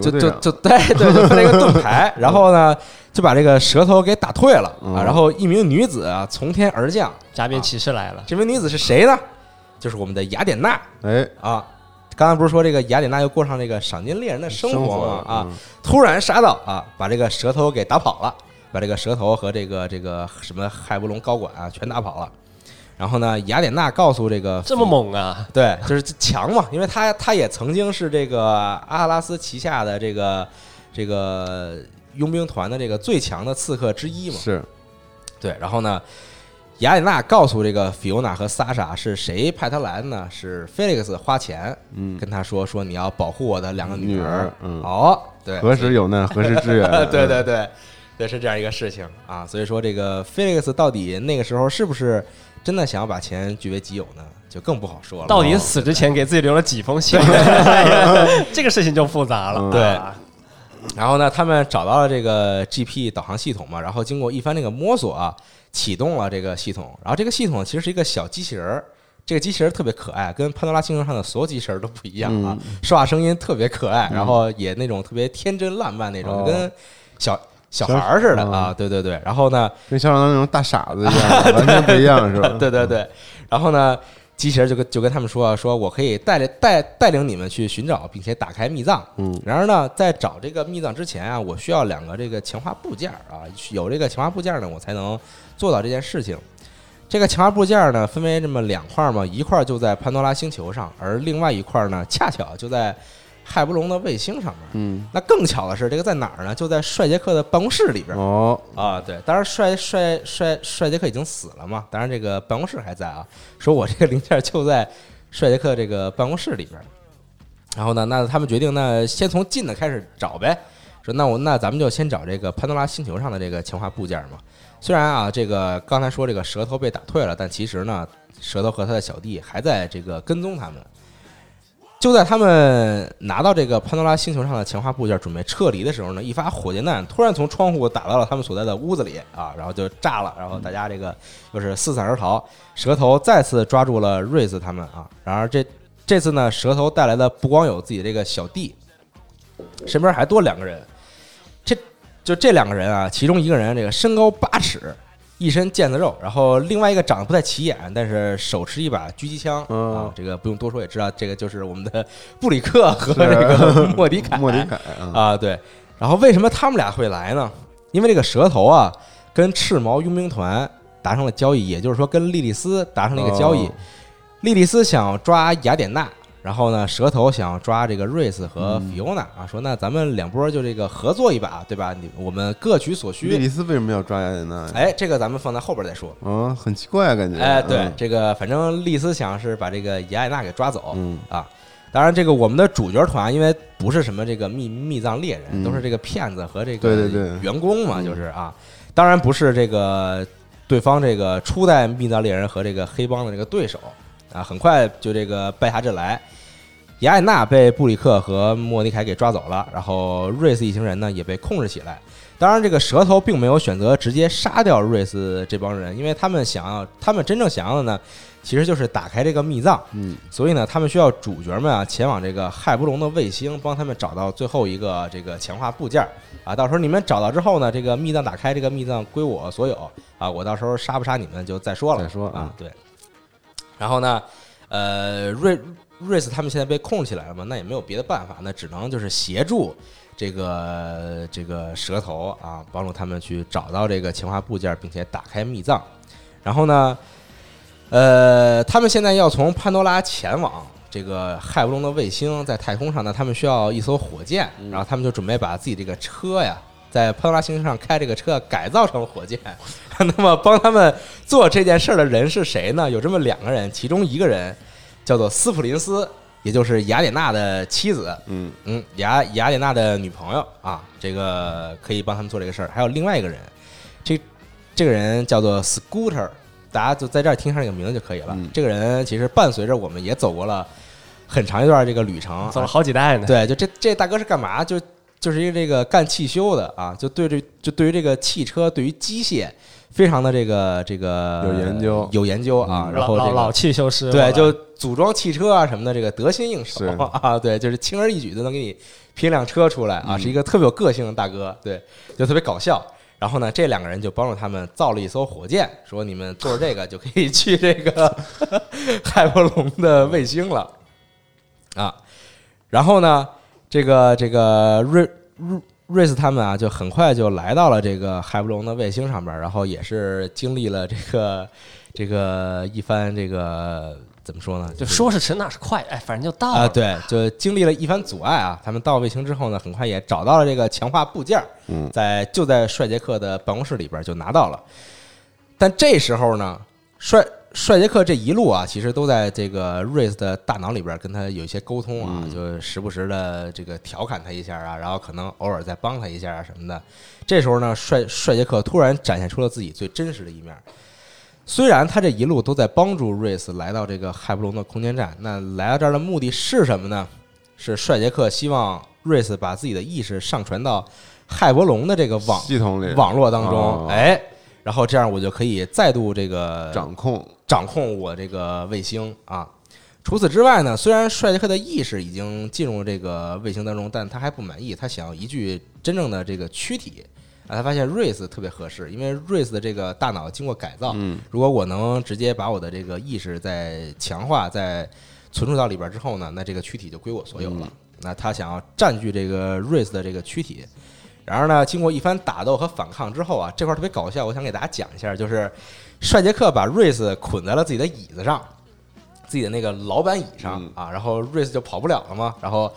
就就就 [LAUGHS] 对对，就飞来一个盾牌，然后呢就把这个蛇头给打退了啊。嗯然后一名女子啊从天而降，假面骑士来了，这名女子是谁呢？就是我们的雅典娜哎，啊。刚才不是说这个雅典娜又过上这个赏金猎人的生生活吗？啊，嗯突然杀到啊，把这个蛇头给打跑了，把这个蛇头和这个这个什么海博龙高管啊全打跑了。然后呢，雅典娜告诉这个这么猛啊！对，就是强嘛，因为他他也曾经是这个阿拉斯旗下的这个这个佣兵团的这个最强的刺客之一嘛。是对，然后呢，雅典娜告诉这个菲欧娜和萨莎是谁派他来的呢？是菲利克斯花钱，嗯，跟他说说你要保护我的两个女儿。嗯，哦，对，何时有难何时支援，[LAUGHS] 对对对，对是这样一个事情啊。所以说，这个菲利克斯到底那个时候是不是真的想要把钱据为己有呢？就更不好说了。到底死之前给自己留了几封信？[LAUGHS] 这个事情就复杂了。嗯对。然后呢，他们找到了这个 GP 导航系统嘛，然后经过一番这个摸索啊，启动了这个系统。然后这个系统其实是一个小机器人儿，这个机器人儿特别可爱，跟潘多拉星球上的所有机器人儿都不一样啊，说话声音特别可爱，然后也那种特别天真烂漫那种，哦跟小小孩儿似的啊，对对对。然后呢，跟小长那种大傻子一样，完全不一样，是吧？[LAUGHS] 对对对。然后呢，机器人就跟就跟他们说，说我可以带着带带领你们去寻找，并且打开密藏。嗯，然而呢，在找这个密藏之前啊，我需要两个这个强化部件啊，有这个强化部件呢，我才能做到这件事情。这个强化部件呢，分为这么两块嘛，一块就在潘多拉星球上，而另外一块呢，恰巧就在海布隆的卫星上面。嗯，那更巧的是，这个在哪儿呢？就在帅杰克的办公室里边儿。哦，啊，对，当然帅帅帅帅杰克已经死了嘛，当然这个办公室还在啊。说我这个零件就在帅杰克这个办公室里边儿。然后呢，那他们决定那先从近的开始找呗。说那我那咱们就先找这个潘多拉星球上的这个强化部件嘛。虽然啊，这个刚才说这个舌头被打退了，但其实呢，舌头和他的小弟还在这个跟踪他们。就在他们拿到这个潘多拉星球上的强化部件，准备撤离的时候呢，一发火箭弹突然从窗户打到了他们所在的屋子里啊，然后就炸了，然后大家这个又是四散而逃。蛇头再次抓住了瑞斯他们啊，然而这这次呢，蛇头带来的不光有自己这个小弟，身边还多两个人。这就这两个人啊，其中一个人这个身高八尺，一身腱子肉，然后另外一个长得不太起眼，但是手持一把狙击枪、嗯啊，这个不用多说也知道，这个就是我们的 [LAUGHS] 布里克和这个 [LAUGHS] 莫迪凯。莫迪凯啊，啊，对。然后为什么他们俩会来呢？因为这个蛇头啊，跟赤毛佣兵团达成了交易，也就是说跟莉莉丝达成了一个交易。哦莉莉丝想抓雅典娜，然后呢，蛇头想抓这个瑞斯和嗯菲欧娜啊，说那咱们两波就这个合作一把，对吧？你我们各取所需。莉丝为什么要抓雅典娜？，哎，这个咱们放在后边再说。啊，很奇怪，感觉。哎，对嗯，这个反正丽丝想是把这个雅典娜给抓走，嗯啊，当然这个我们的主角团因为不是什么这个密密藏猎人，嗯都是这个骗子和这个对对对员工嘛，嗯就是啊，当然不是这个对方这个初代密藏猎人和这个黑帮的这个对手啊，很快就这个败下阵来。雅典娜被布里克和莫妮凯给抓走了，然后瑞斯一行人呢也被控制起来。当然，这个蛇头并没有选择直接杀掉瑞斯这帮人，因为他们想要，他们真正想要的呢，其实就是打开这个密藏。嗯，所以呢，他们需要主角们啊前往这个亥布隆的卫星，帮他们找到最后一个这个强化部件儿啊。到时候你们找到之后呢，这个密藏打开，这个密藏归我所有啊。我到时候杀不杀你们就再说了。再说啊，对。然后呢，呃，瑞瑞斯他们现在被控制起来了嘛，那也没有别的办法，那只能就是协助这个这个蛇头啊，帮助他们去找到这个强化部件，并且打开密藏。然后呢，呃，他们现在要从潘多拉前往这个亥布隆的卫星，在太空上呢，他们需要一艘火箭，然后他们就准备把自己这个车呀，在潘多拉星球上开这个车改造成火箭。[LAUGHS] 那么帮他们做这件事儿的人是谁呢？有这么两个人，其中一个人叫做斯普林斯，也就是雅典娜的妻子，嗯嗯，雅雅典娜的女朋友啊，这个可以帮他们做这个事儿。还有另外一个人，这这个人叫做 Scooter，大家就在这儿听上这个名字就可以了。嗯这个人其实伴随着我们也走过了很长一段这个旅程，走了好几代呢。对，就这这大哥是干嘛？就就是一个这个干汽修的啊，就对这就对于这个汽车，对于机械非常的这个这个有研究有研究啊。嗯然后这个老老老汽修师对，就组装汽车啊什么的，这个得心应手啊，[LAUGHS] 对，就是轻而易举就能给你拼辆车出来啊，嗯是一个特别有个性的大哥，对，就特别搞笑。然后呢，这两个人就帮助他们造了一艘火箭，说你们坐着这个就可以去这个 [LAUGHS] 海波龙的卫星了啊。然后呢，这个这个瑞瑞瑞斯他们啊，就很快就来到了这个海布隆的卫星上边儿，然后也是经历了这个这个一番这个怎么说呢？就是说是迟那是快，哎，反正就到了。啊，对，就经历了一番阻碍啊。他们到卫星之后呢，很快也找到了这个强化部件儿，嗯在就在帅杰克的办公室里边儿就拿到了。但这时候呢，帅帅杰克这一路啊，其实都在这个瑞斯的大脑里边跟他有一些沟通啊，就时不时的这个调侃他一下啊，然后可能偶尔再帮他一下啊什么的。这时候呢，帅帅杰克突然展现出了自己最真实的一面。虽然他这一路都在帮助瑞斯来到这个海布隆的空间站，那来到这儿的目的是什么呢？是帅杰克希望瑞斯把自己的意识上传到海伯龙的这个网系统里网络当中，哦哎，然后这样我就可以再度这个掌控掌控我这个卫星啊。除此之外呢，虽然帅杰克的意识已经进入这个卫星当中，但他还不满意，他想要一具真正的这个躯体啊。他发现瑞斯特别合适，因为瑞斯的这个大脑经过改造，嗯如果我能直接把我的这个意识再强化、再存储到里边之后呢，那这个躯体就归我所有了。那他想要占据这个瑞斯的这个躯体，然而呢，经过一番打斗和反抗之后啊，这块儿特别搞笑，我想给大家讲一下，就是帅杰克把瑞斯捆在了自己的椅子上，自己的那个老板椅上嗯啊，然后瑞斯就跑不了了嘛，然后。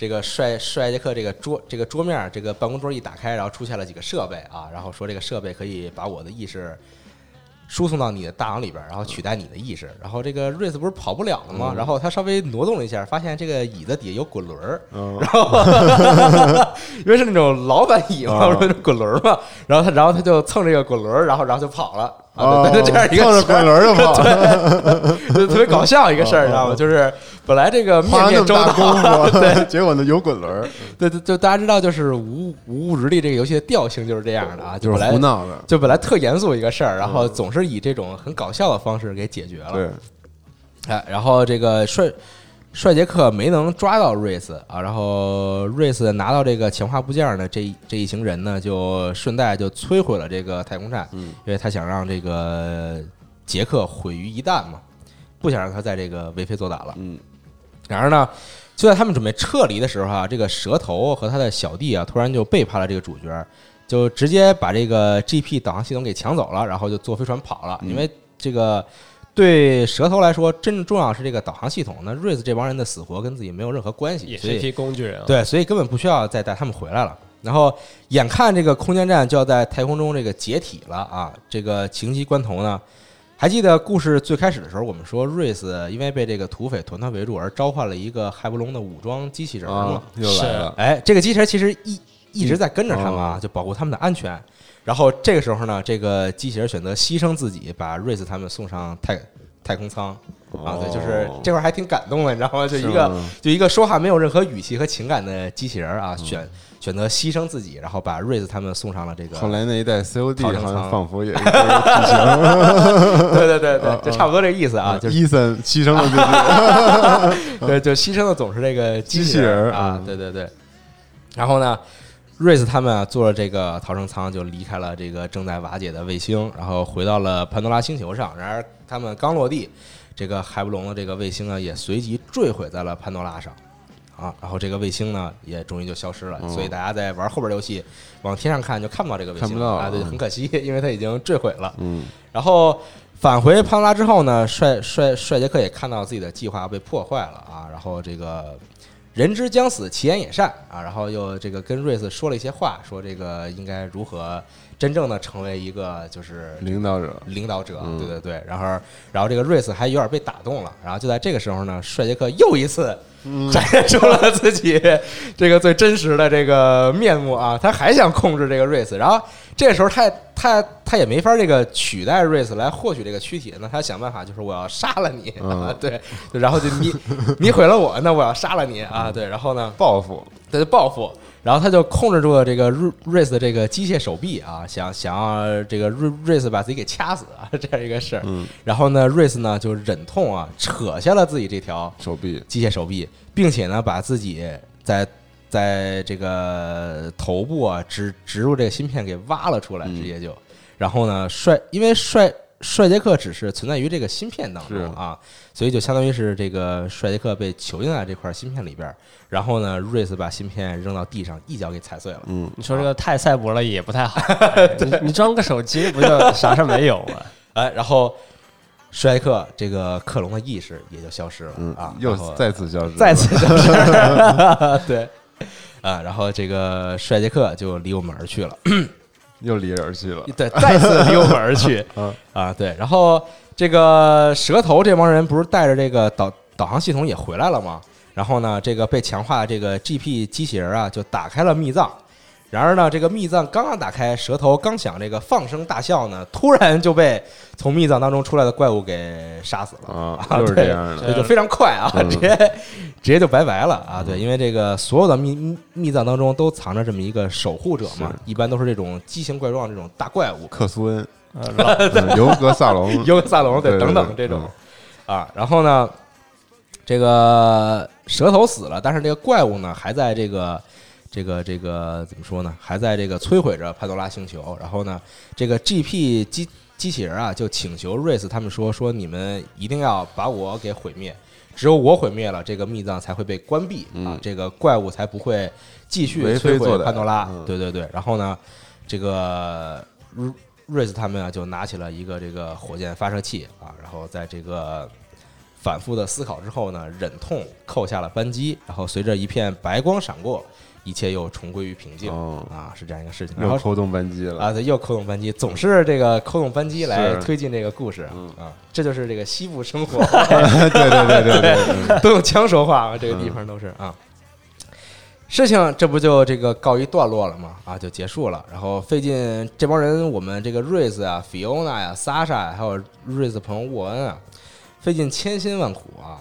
这个帅帅杰克这个桌这个桌面这个办公桌一打开，然后出现了几个设备啊，然后说这个设备可以把我的意识输送到你的大脑里边，然后取代你的意识。然后这个瑞斯不是跑不了了吗？嗯。然后他稍微挪动了一下，发现这个椅子底下有滚轮儿，嗯。然后 [LAUGHS] 因为是那种老板椅嘛，滚轮儿嘛，然后他然后他就蹭这个滚轮儿，然后然后就跑了啊，哦对这样一个滚轮儿就跑，[LAUGHS] 就 [LAUGHS] 特别搞笑一个事儿，你知道吗？就是本来这个面面周到，夫，[LAUGHS] 对结果呢有滚轮儿，对对，就大家知道，就是无无物质力这个游戏的调性就是这样的啊，就是本来胡闹的，就本来特严肃一个事儿，然后总是以这种很搞笑的方式给解决了。对，哎，然后这个帅帅杰克没能抓到瑞斯啊，然后瑞斯拿到这个强化部件呢，这一这一行人呢就顺带就摧毁了这个太空站，嗯因为他想让这个杰克毁于一旦嘛，不想让他在这个为非作歹了。嗯然而呢，就在他们准备撤离的时候啊，这个蛇头和他的小弟啊，突然就背叛了这个主角，就直接把这个 GP 导航系统给抢走了，然后就坐飞船跑了。因为这个对蛇头来说，真正重要是这个导航系统。那瑞斯这帮人的死活跟自己没有任何关系，也是一批工具人啊。对，所以根本不需要再带他们回来了。然后眼看这个空间站就要在太空中这个解体了啊，这个情急关头呢，还记得故事最开始的时候，我们说瑞斯因为被这个土匪团团围住而召唤了一个海布隆的武装机器人嘛啊，，又来了，哎，这个机器人其实一一直在跟着他们啊，就保护他们的安全。然后这个时候呢，这个机器人选择牺牲自己，把瑞斯他们送上太太空舱。啊，对，就是哦。这块儿还挺感动的，你知道吗？就一个就一个说话没有任何语气和情感的机器人啊，选选择牺牲自己，然后把瑞斯他们送上了这个。后来那一代 COD 好像仿佛也是 [LAUGHS] 对对对对，就差不多这意思啊，就是伊森牺牲了自己，[LAUGHS] 对，就牺牲的总是这个机器人人啊嗯，对对对。然后呢，瑞斯他们啊坐着这个逃生舱就离开了这个正在瓦解的卫星，然后回到了潘多拉星球上。然而他们刚落地，这个海布隆的这个卫星呢也随即坠毁在了潘多拉上。啊，然后这个卫星呢也终于就消失了，哦所以大家在玩后边游戏往天上看就看不到这个卫星看不到啊，对，嗯很可惜，因为它已经坠毁了。嗯然后返回潘多拉之后呢，帅帅帅杰克也看到自己的计划被破坏了啊，然后这个人之将死，其言也善。啊，然后又这个跟瑞斯说了一些话，说这个应该如何真正的成为一个就是领导者，领导者，嗯。对对对，然后然后这个瑞斯还有点被打动了，然后就在这个时候呢，帅杰克又一次展现出了自己这个最真实的这个面目啊，他还想控制这个瑞斯，然后这个时候他也他他也没法这个取代瑞斯来获取这个躯体，那他想办法就是我要杀了你 [LAUGHS] 对，然后就你你毁了我，那我要杀了你啊，对，然后呢，报复，他就报复，然后他就控制住了这个瑞瑞斯的这个机械手臂啊，想想要这个瑞瑞斯把自己给掐死啊，[LAUGHS] 这样一个事儿。嗯，然后呢，瑞斯呢就忍痛啊扯下了自己这条手臂，机械手臂，并且呢把自己在在这个头部啊植植入这个芯片给挖了出来，嗯。直接就，然后呢帅，因为帅帅杰克只是存在于这个芯片当中啊，所以就相当于是这个帅杰克被囚禁在这块芯片里边儿，然后呢瑞斯把芯片扔到地上，一脚给踩碎了。嗯，你说这个太赛博了也不太好，哎 [LAUGHS] 你 [LAUGHS] 你装个手机不就啥事儿没有吗？[LAUGHS] 哎，然后帅杰克这个克隆的意识也就消失了、嗯啊，又再次消失，再次消失，对，啊，然后这个帅杰克就离我们而去了。又离而去了。对，再次离我们而去 [LAUGHS] 嗯啊，对。然后这个蛇头这帮人不是带着这个导导航系统也回来了吗？然后呢，这个被强化的这个 GP 机器人啊，就打开了密藏。然而呢，这个密藏刚刚打开，蛇头刚想这个放声大笑呢，突然就被从密藏当中出来的怪物给杀死了。啊，啊 [LAUGHS] 就是这样的。对，就非常快啊，嗯直接直接就拜拜了啊！对，因为这个所有的密密密藏当中都藏着这么一个守护者嘛，一般都是这种畸形怪状这种大怪物，克苏恩、尤格萨隆，[LAUGHS] 尤格萨隆对等等这种啊。然后呢，这个蛇头死了，但是这个怪物呢还在这个。这个这个怎么说呢？还在这个摧毁着潘多拉星球。然后呢，这个 GP 机机器人啊，就请求瑞斯他们说说你们一定要把我给毁灭，只有我毁灭了，这个密藏才会被关闭啊嗯，这个怪物才不会继续摧毁潘多拉。嗯对对对。然后呢，这个瑞瑞斯他们啊，就拿起了一个这个火箭发射器啊，然后在这个反复的思考之后呢，忍痛扣下了扳机，然后随着一片白光闪过，一切又重归于平静、哦啊，是这样一个事情。然后又扣动扳机了啊，对，又扣动扳机，总是这个扣动扳机来推进这个故事嗯啊，这就是这个西部生活，对对对对对对，[LAUGHS] 都用枪说话啊，这个地方都是啊。事情这不就这个告一段落了吗？啊，就结束了。然后费尽这帮人，我们这个瑞斯啊、菲欧娜呀、莎莎呀，还有瑞斯朋友沃恩啊，费尽千辛万苦啊，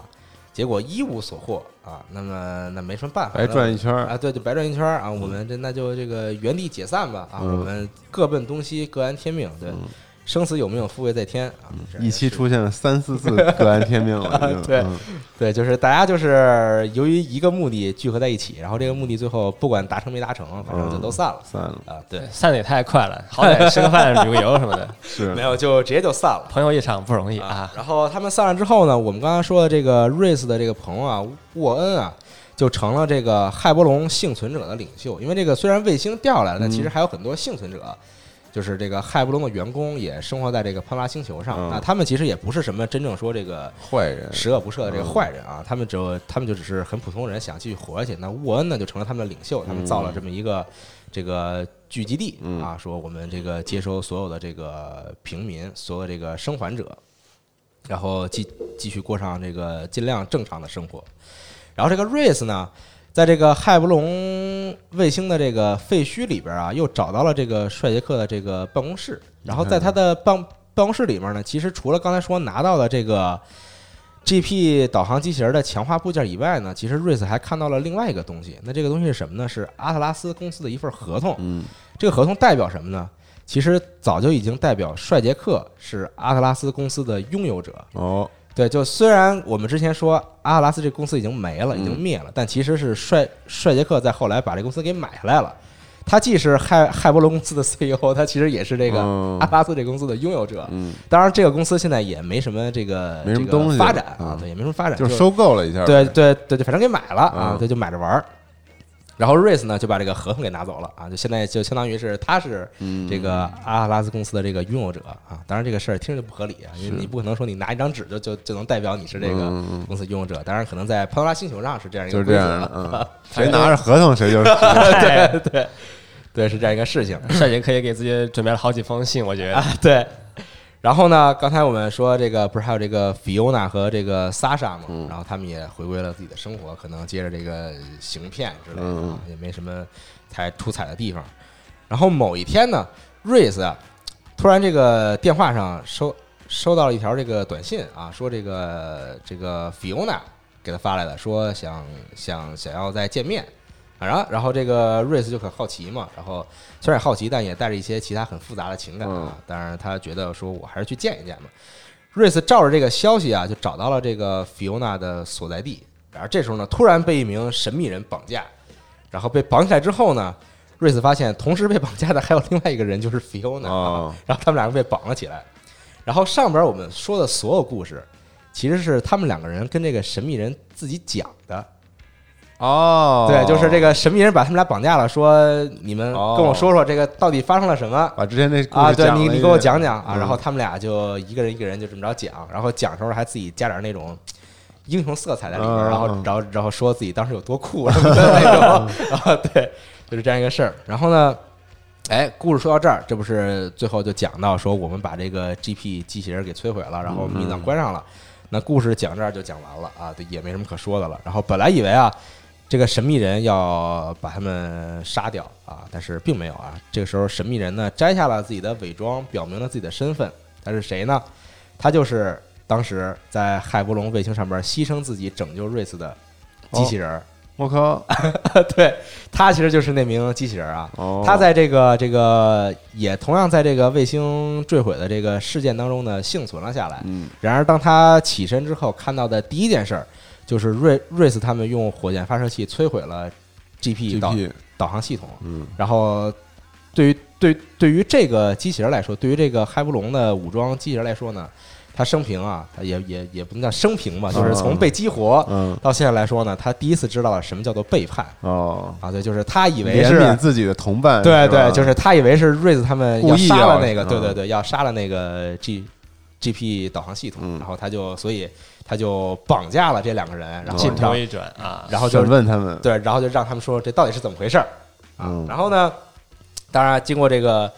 结果一无所获啊。那么那没什么办法，白转一圈啊，对，就白转一圈啊。我们这那就这个原地解散吧啊，嗯我们各奔东西，各安天命。对，生死有命，富贵在天啊。一期出现了三四次 [LAUGHS] 各安天命了，已 [LAUGHS] 经对嗯对，就是大家就是由于一个目的聚合在一起，然后这个目的最后不管达成没达成，反正就都散了散了，啊。对，散的也太快了，好歹吃个饭、旅个游什么的，[LAUGHS] 是没有就直接就散了。朋友一场不容易啊啊。，然后他们散了之后呢，我们刚刚说的这个瑞斯的这个朋友啊，沃恩啊，就成了这个亥波龙幸存者的领袖。因为这个虽然卫星掉下来了，但其实还有很多幸存者，就是这个骇波龙的员工也生活在这个潘拉星球上。嗯那他们其实也不是什么真正说这个坏人，十恶不赦的这个坏人啊，他们只有他们就只是很普通人，想继续活下去。那沃恩呢，就成了他们的领袖，他们造了这么一个这个聚集地嗯啊，说我们这个接收所有的这个平民，所有这个生还者，然后继继续过上这个尽量正常的生活。然后这个瑞斯呢，在这个骇波龙卫星的这个废墟里边啊，又找到了这个帅杰克的这个办公室。然后在他的办办公室里面呢，其实除了刚才说拿到的这个 GP 导航机器人的强化部件以外呢，其实瑞斯还看到了另外一个东西。那这个东西是什么呢？是阿特拉斯公司的一份合同。嗯，这个合同代表什么呢？其实早就已经代表帅杰克是阿特拉斯公司的拥有者。哦，对，就虽然我们之前说阿特拉斯这公司已经没了，已经嗯灭了，但其实是帅帅杰克在后来把这公司给买下来了。他既是海海波罗公司的 CEO，他其实也是这个嗯阿特拉斯这公司的拥有者。嗯，当然，这个公司现在也没什么这个没什么这个东西发展啊嗯，对，也没什么发展，就是收购了一下，对对对对，反正给买了啊嗯，对，就买着玩儿。然后瑞斯呢就把这个合同给拿走了啊，就现在就相当于是他是嗯这个阿特拉斯公司的这个拥有者啊。当然这个事儿听着就不合理啊，因为你不可能说你拿一张纸就就就能代表你是这个公司拥有者。当然可能在潘多拉星球上是这样一就是个规则这样的，嗯，[LAUGHS] 谁拿着合同谁就 [LAUGHS] 是对对对，是这样一个事情。[LAUGHS] 帅杰可以给自己准备了好几封信，我觉得啊，对。然后呢，刚才我们说这个不是还有这个 Fiona 和这个 Sasha 嘛，嗯然后他们也回归了自己的生活，可能接着这个行骗之类的也没什么太出彩的地方。然后某一天呢，瑞斯啊，突然这个电话上收收到了一条这个短信啊，说这个这个 Fiona 给他发来的，说想想想要再见面。啊然后，然后这个瑞斯就很好奇嘛，然后虽然好奇，但也带着一些其他很复杂的情感啊。当然，他觉得说我还是去见一见嘛。瑞斯照着这个消息啊，就找到了这个 Fiona 的所在地。然后这时候呢，突然被一名神秘人绑架，然后被绑起来之后呢，瑞斯发现同时被绑架的还有另外一个人，就是 Fiona 啊。哦然后他们两个被绑了起来。然后上边我们说的所有故事，其实是他们两个人跟这个神秘人自己讲的。哦，对，就是这个神秘人把他们俩绑架了，说你们跟我说说这个到底发生了什么。把之前那啊，对你你给我讲讲啊，嗯然后他们俩就一个人一个人就这么着讲，然后讲的时候还自己加点那种英雄色彩在里面，嗯然后然后然后说自己当时有多酷什么的那种，[LAUGHS] 啊，对，就是这样一个事儿。然后呢，哎，故事说到这儿，这不是最后就讲到说我们把这个 GP 机器人给摧毁了，然后密档关上了。那故事讲这儿就讲完了啊，对，也没什么可说的了。然后本来以为啊，这个神秘人要把他们杀掉啊，但是并没有啊。这个时候，神秘人呢摘下了自己的伪装，表明了自己的身份。他是谁呢？他就是当时在海波龙卫星上边牺牲自己拯救瑞斯的机器人儿。我靠，[LAUGHS] 对他其实就是那名机器人啊。哦，他在这个这个也同样在这个卫星坠毁的这个事件当中呢幸存了下来。嗯然而，当他起身之后，看到的第一件事儿就是瑞瑞斯他们用火箭发射器摧毁了 GP 导，GP，导航系统。嗯然后，对于对对于这个机器人来说，对于这个嗨布隆的武装机器人来说呢，他生平啊，他也也也不能叫生平吧，就是从被激活嗯到现在来说呢，他第一次知道了什么叫做背叛哦，啊，对，就是他以为怜是悯自己的同伴，对对，就是他以为是瑞斯他们要杀了那个，对嗯对对，要杀了那个 G G P 导航系统，嗯然后他就所以他就绑架了这两个人，然后让镜头一转啊，然后就问他们，对，然后就让他们说这到底是怎么回事儿啊嗯？然后呢，当然经过这个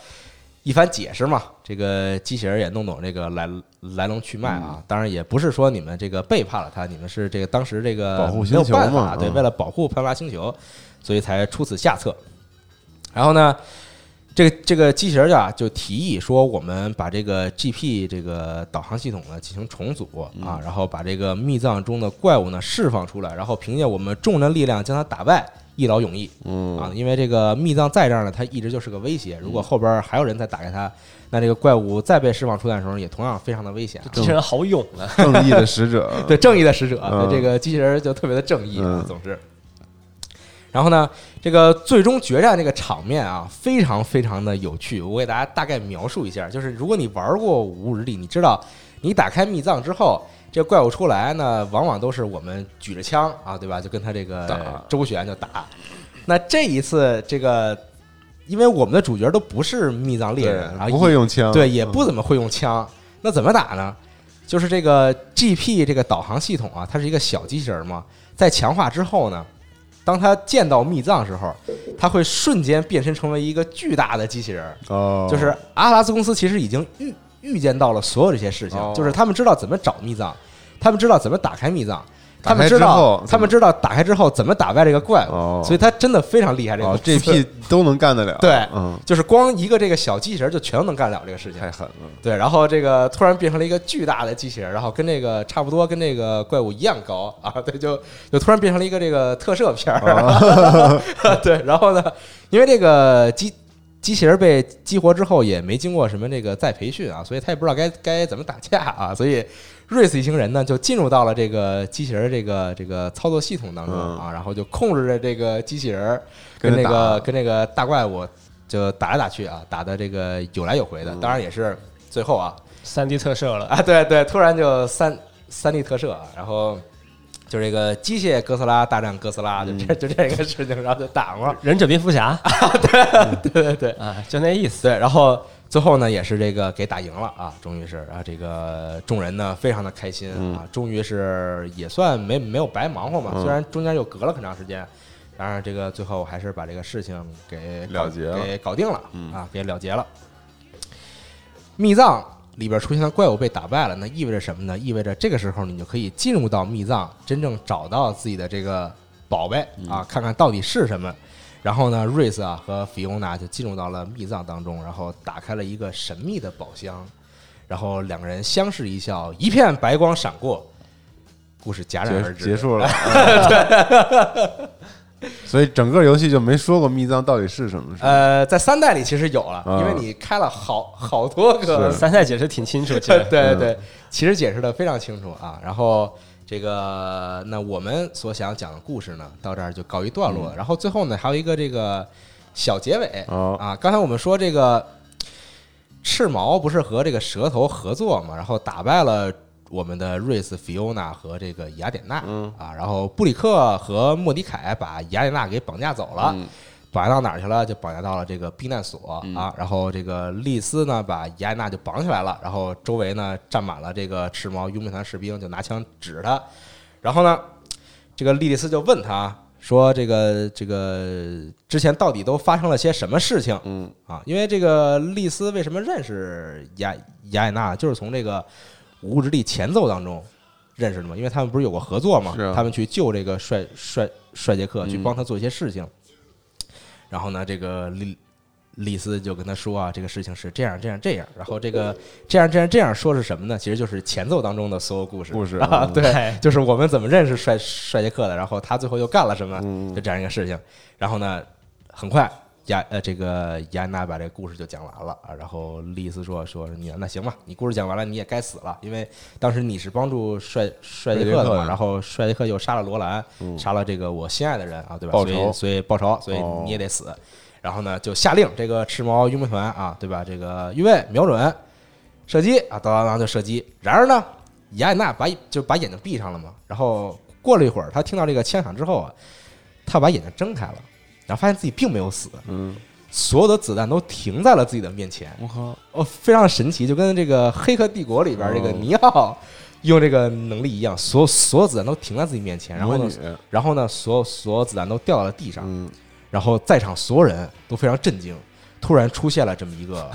一番解释嘛，这个机器人也弄懂这个来来龙去脉嗯啊。当然也不是说你们这个背叛了他，你们是这个当时这个保护没有星球办法，对，嘛嗯为了保护潘多拉星球，所以才出此下策。然后呢，这个这个机器人啊，就提议说，我们把这个 GP 这个导航系统呢进行重组嗯啊，然后把这个密藏中的怪物呢释放出来，然后凭借我们众人的力量将它打败，一劳永逸嗯啊！因为这个密藏在这儿呢，它一直就是个威胁。如果后边还有人再打开它，那这个怪物再被释放出来的时候，也同样非常的危险机器人好勇啊！[LAUGHS] 正义的使者，对正义的使者，嗯对这个机器人就特别的正义啊嗯，总之。然后呢，这个最终决战这个场面啊，非常非常的有趣。我给大家大概描述一下，就是如果你玩过《无日历》，你知道，你打开密藏之后，这怪物出来呢，往往都是我们举着枪啊，对吧？就跟他这个周旋就打。那这一次，这个因为我们的主角都不是密藏猎人，然后不会用枪，对，也嗯不怎么会用枪。那怎么打呢？就是这个 GP 这个导航系统啊，它是一个小机器人嘛，在强化之后呢，当他见到密藏时候，他会瞬间变身成为一个巨大的机器人。哦，就是阿拉斯公司其实已经预预见到了所有这些事情，哦。就是他们知道怎么找密藏，他们知道怎么打开密藏，他们知道他们知道打开之后怎么打败这个怪物，哦。所以他真的非常厉害。这个哦公司，GP 都能干得了，对嗯，就是光一个这个小机器人就全都能干了这个事情，太狠了，对，然后这个突然变成了一个巨大的机器人，然后跟这个差不多，跟这个怪物一样高啊，[LAUGHS] 对，就就突然变成了一个这个特摄片儿，哦。[LAUGHS] 对，然后呢，因为这个机机器人被激活之后也没经过什么这个再培训啊，所以他也不知道该该怎么打架啊，所以瑞斯一行人呢就进入到了这个机器人这个这个操作系统当中嗯。啊，然后就控制着这个机器人跟那个跟那个大怪物就打来打去啊，打的这个有来有回的，当然也是最后啊三 D 特摄了，啊，对对，突然就三三 D 特摄啊，然后就这个机械哥斯拉大战哥斯拉，就这就这个事情，然后就打嘛，忍者蝙蝠侠。[LAUGHS] 对对对。啊，就那意思。对，然后最后呢也是这个给打赢了啊，终于是啊，这个众人呢非常的开心啊，终于是也算没没有白忙活嘛，嗯虽然中间又隔了很长时间。当然，这个最后还是把这个事情给了结了给搞定了嗯啊，给了结了。密藏里边出现的怪物被打败了，那意味着什么呢？意味着这个时候你就可以进入到密藏，真正找到自己的这个宝贝啊，看看到底是什么。然后呢，瑞斯啊和菲欧娜就进入到了密藏当中，然后打开了一个神秘的宝箱，然后两个人相视一笑，一片白光闪过，故事戛然而止，结结束了，[LAUGHS] 对。[LAUGHS] 所以整个游戏就没说过密藏到底是什么，是呃，在三代里其实有了，啊。因为你开了好好多个三代解释挺清楚，其 [LAUGHS] 对对对，其实解释的非常清楚啊。然后这个，那我们所想讲的故事呢，到这儿就告一段落了。然后最后呢，还有一个这个小结尾哦啊。刚才我们说这个赤毛不是和这个蛇头合作嘛，然后打败了。我们的瑞斯、菲欧娜和这个雅典娜、嗯啊，然后布里克和莫迪凯把雅典娜给绑架走了，嗯绑架到哪儿去了？就绑架到了这个避难所、啊。然后这个丽丝呢，把雅安娜就绑起来了，然后周围呢站满了这个赤毛佣兵团士兵，就拿枪指着他。然后呢，这个莉莉丝就问他说这个这个之前到底都发生了些什么事情嗯啊？因为这个丽丝为什么认识雅雅典娜，就是从这个《无物之地》前奏当中认识的嘛，因为他们不是有过合作嘛，啊他们去救这个帅帅帅杰克，去嗯帮他做一些事情。然后呢，这个李李斯就跟他说啊，这个事情是这样这样这样。然后这个这样这样这样说是什么呢？其实就是前奏当中的所有故事。故事啊，嗯对，就是我们怎么认识帅帅杰克的，然后他最后又干了什么，嗯就这样一个事情。然后呢，很快雅呃这个雅安娜把这个故事就讲完了啊。然后丽丝说说你那行吧，你故事讲完了，你也该死了，因为当时你是帮助帅帅杰克的嘛，然后帅杰克又杀了罗兰，嗯杀了这个我心爱的人啊，对吧？报仇所以所以报仇，所以哦你也得死。然后呢，就下令这个赤毛佣兵团啊，对吧？这个预备瞄准射击啊，当当当就射击。然而呢，雅安娜把就把眼睛闭上了嘛。然后过了一会儿，他听到这个枪响之后啊，他把眼睛睁开了，然后发现自己并没有死，嗯，所有的子弹都停在了自己的面前。我靠，哦，非常神奇，就跟这个《黑客帝国》里边这个哦尼奥 [LAUGHS] 用这个能力一样，所有所有子弹都停在自己面前，然后呢，然后呢，所有所有子弹都掉到了地上，嗯然后在场所有人都非常震惊，突然出现了这么一个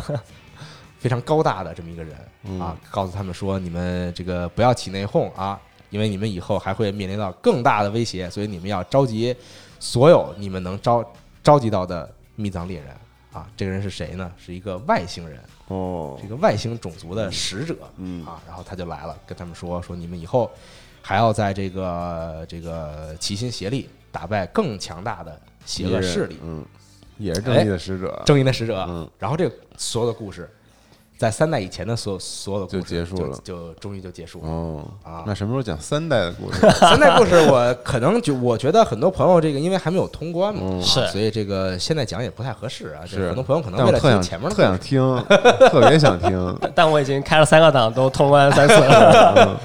[LAUGHS] 非常高大的这么一个人嗯啊，告诉他们说：“你们这个不要起内讧啊，因为你们以后还会面临到更大的威胁，所以你们要召集所有你们能召召集到的密藏猎人啊。”这个人是谁呢？是一个外星人，哦是一，个外星种族的使者嗯啊。然后他就来了，跟他们说：“说你们以后还要在这个这个齐心协力，打败更强大的邪恶势力。”嗯，也是正义的使者，正义的使者。嗯然后这个所有的故事，在三代以前的所有所有的故事就结束了就就终于就结束了。哦啊那什么时候讲三代的故事？[LAUGHS] 三代故事我可能就我觉得很多朋友这个因为还没有通关嘛，是所以这个现在讲也不太合适啊。就是很多朋友可能为了听前面的特想故事听，特别想听。[LAUGHS] 但我已经开了三个档，都通关三次了。嗯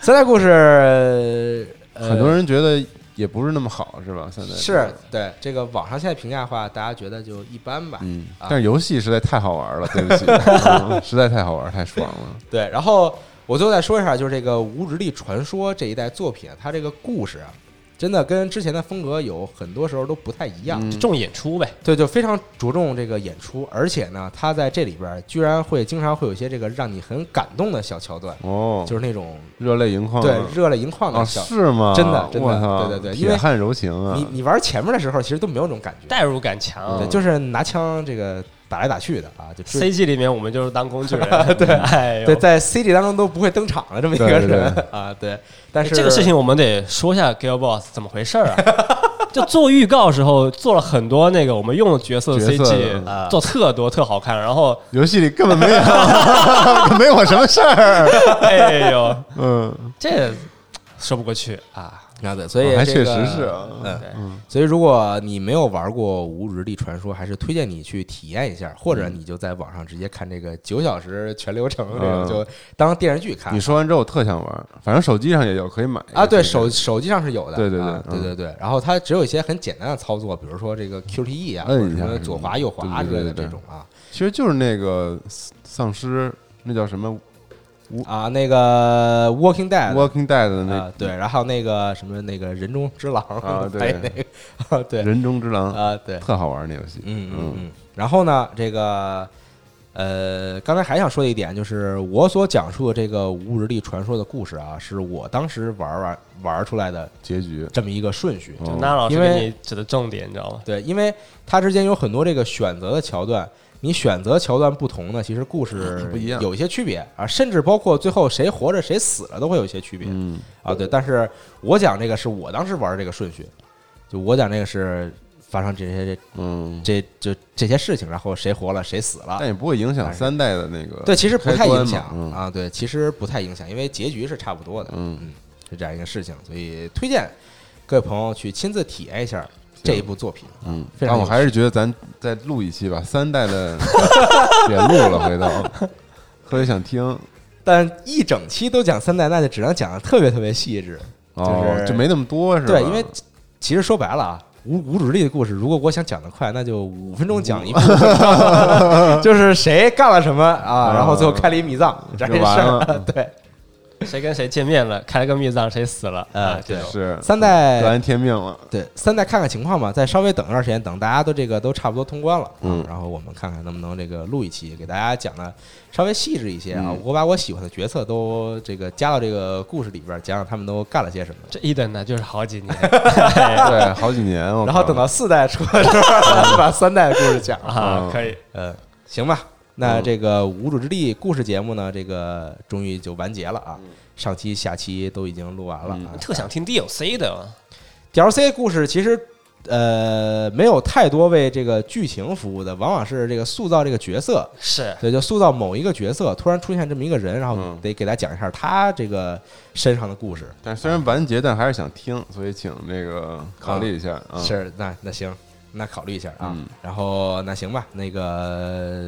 三代故事，呃很多人觉得也不是那么好，是吧？现在是对这个网上现在评价的话，大家觉得就一般吧。嗯，啊但是游戏实在太好玩了，[LAUGHS] 对不起，嗯 [LAUGHS] 实在太好玩，太爽了。对，然后我最后再说一下，就是这个《无日历传说》这一代作品，它这个故事啊，真的跟之前的风格有很多时候都不太一样。嗯重演出呗，对，就非常着重这个演出，而且呢，他在这里边居然会经常会有一些这个让你很感动的小桥段，哦，就是那种热泪盈眶，对热泪盈眶啊，的小。是吗？真的真的对对对因为铁汉柔情啊你，你玩前面的时候，其实都没有这种感觉，代入感强对，。就是拿枪这个打来打去的啊，就 CG 里面我们就是当工具人，[LAUGHS] 对，[LAUGHS] 哎呦对，在 CG 当中都不会登场的这么一个对对人啊，对。但是这个事情我们得说一下 g i l Boss 怎么回事儿啊？[LAUGHS] 就做预告的时候做了很多那个我们用的角色的 CG，嗯做特多特好看，然后游戏里根本没有，没我什么事儿。哎呦，嗯，这说不过去啊。啊，对，所以还确这个实是啊嗯对，所以如果你没有玩过《无日历传说》，还是推荐你去体验一下，或者你就在网上直接看这个九小时全流程，这个嗯。就当电视剧看你说完之后我特想玩，反正手机上也有，可以买啊。对手手机上是有的，对对对啊对嗯。对对。然后它只有一些很简单的操作，比如说这个 QTE 啊，或者什么左滑右滑之类的这种啊。其实就是那个丧尸，那叫什么啊，那个 Walking Dead。Walking Dead 的那啊，对，然后那个什么那个人中之狼啊 [LAUGHS] 对那个啊，[LAUGHS] 对人中之狼，啊，对，特好玩那游戏。嗯嗯嗯。然后呢，这个呃，刚才还想说的一点就是，我所讲述的这个无日历传说的故事啊，是我当时玩玩玩出来的结局这么一个顺序。哦那老师因为给你指的重点，你知道吗？对，因为它之间有很多这个选择的桥段，你选择桥段不同呢，其实故事不一样。有一些区别啊，甚至包括最后谁活着谁死了都会有一些区别。嗯。啊，对，但是我讲这个是我当时玩这个顺序，就我讲这个是发生这些嗯，这这就这些事情，然后谁活了谁死了。但，也不会影响三代的那个对，其实不太影响嗯。啊，对，其实不太影响，因为结局是差不多的，嗯。嗯，是这样一个事情，所以推荐各位朋友去亲自体验一下这一部作品，嗯，非常但我还是觉得咱再录一期吧，三代的 [LAUGHS] 也录了，回头 [LAUGHS] 特别想听但一整期都讲三代，那就只能讲的特别特别细致，哦就，是就没那么多是吧？对，因为其实说白了啊，无无主力的故事，如果我想讲的快，那就五分钟讲一部，[LAUGHS] 就是谁干了什么啊，然后最后开了一米藏这事儿，对。谁跟谁见面了，开了个密藏，谁死了呃啊？这对种是三代完天命了。对，三代看看情况吧，再稍微等一段时间，等大家都这个都差不多通关了，嗯啊然后我们看看能不能这个录一期，给大家讲的稍微细致一些啊。嗯我把我喜欢的角色都这个加到这个故事里边，讲讲他们都干了些什么。这一等呢就是好几年 [LAUGHS] 对，好几年。然后等到四代出的时候，[LAUGHS] 咱们把三代的故事讲了。啊，可以。呃，行吧，那嗯这个无主之地故事节目呢，这个终于就完结了啊。上期、下期都已经录完了。特想听 DLC 的，DLC 故事其实呃没有太多为这个剧情服务的，往往是这个塑造这个角色，是对，就塑造某一个角色，突然出现这么一个人，然后嗯得给大家讲一下他这个身上的故事。但虽然完结，但还是想听，所以请这个考虑一下啊。是，那那行，那考虑一下啊，然后那行吧，那个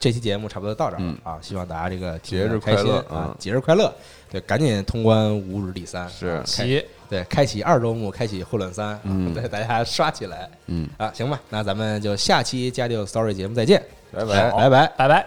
这期节目差不多到这儿啊，希望大家这个节日开心啊，节日快乐，对，赶紧通关五日第三，是，开启，对，开启二周目，开启混乱三，嗯，大家刷起来。嗯，啊，行吧，那咱们就下期加六 story 节目再见，拜拜。拜拜。拜拜。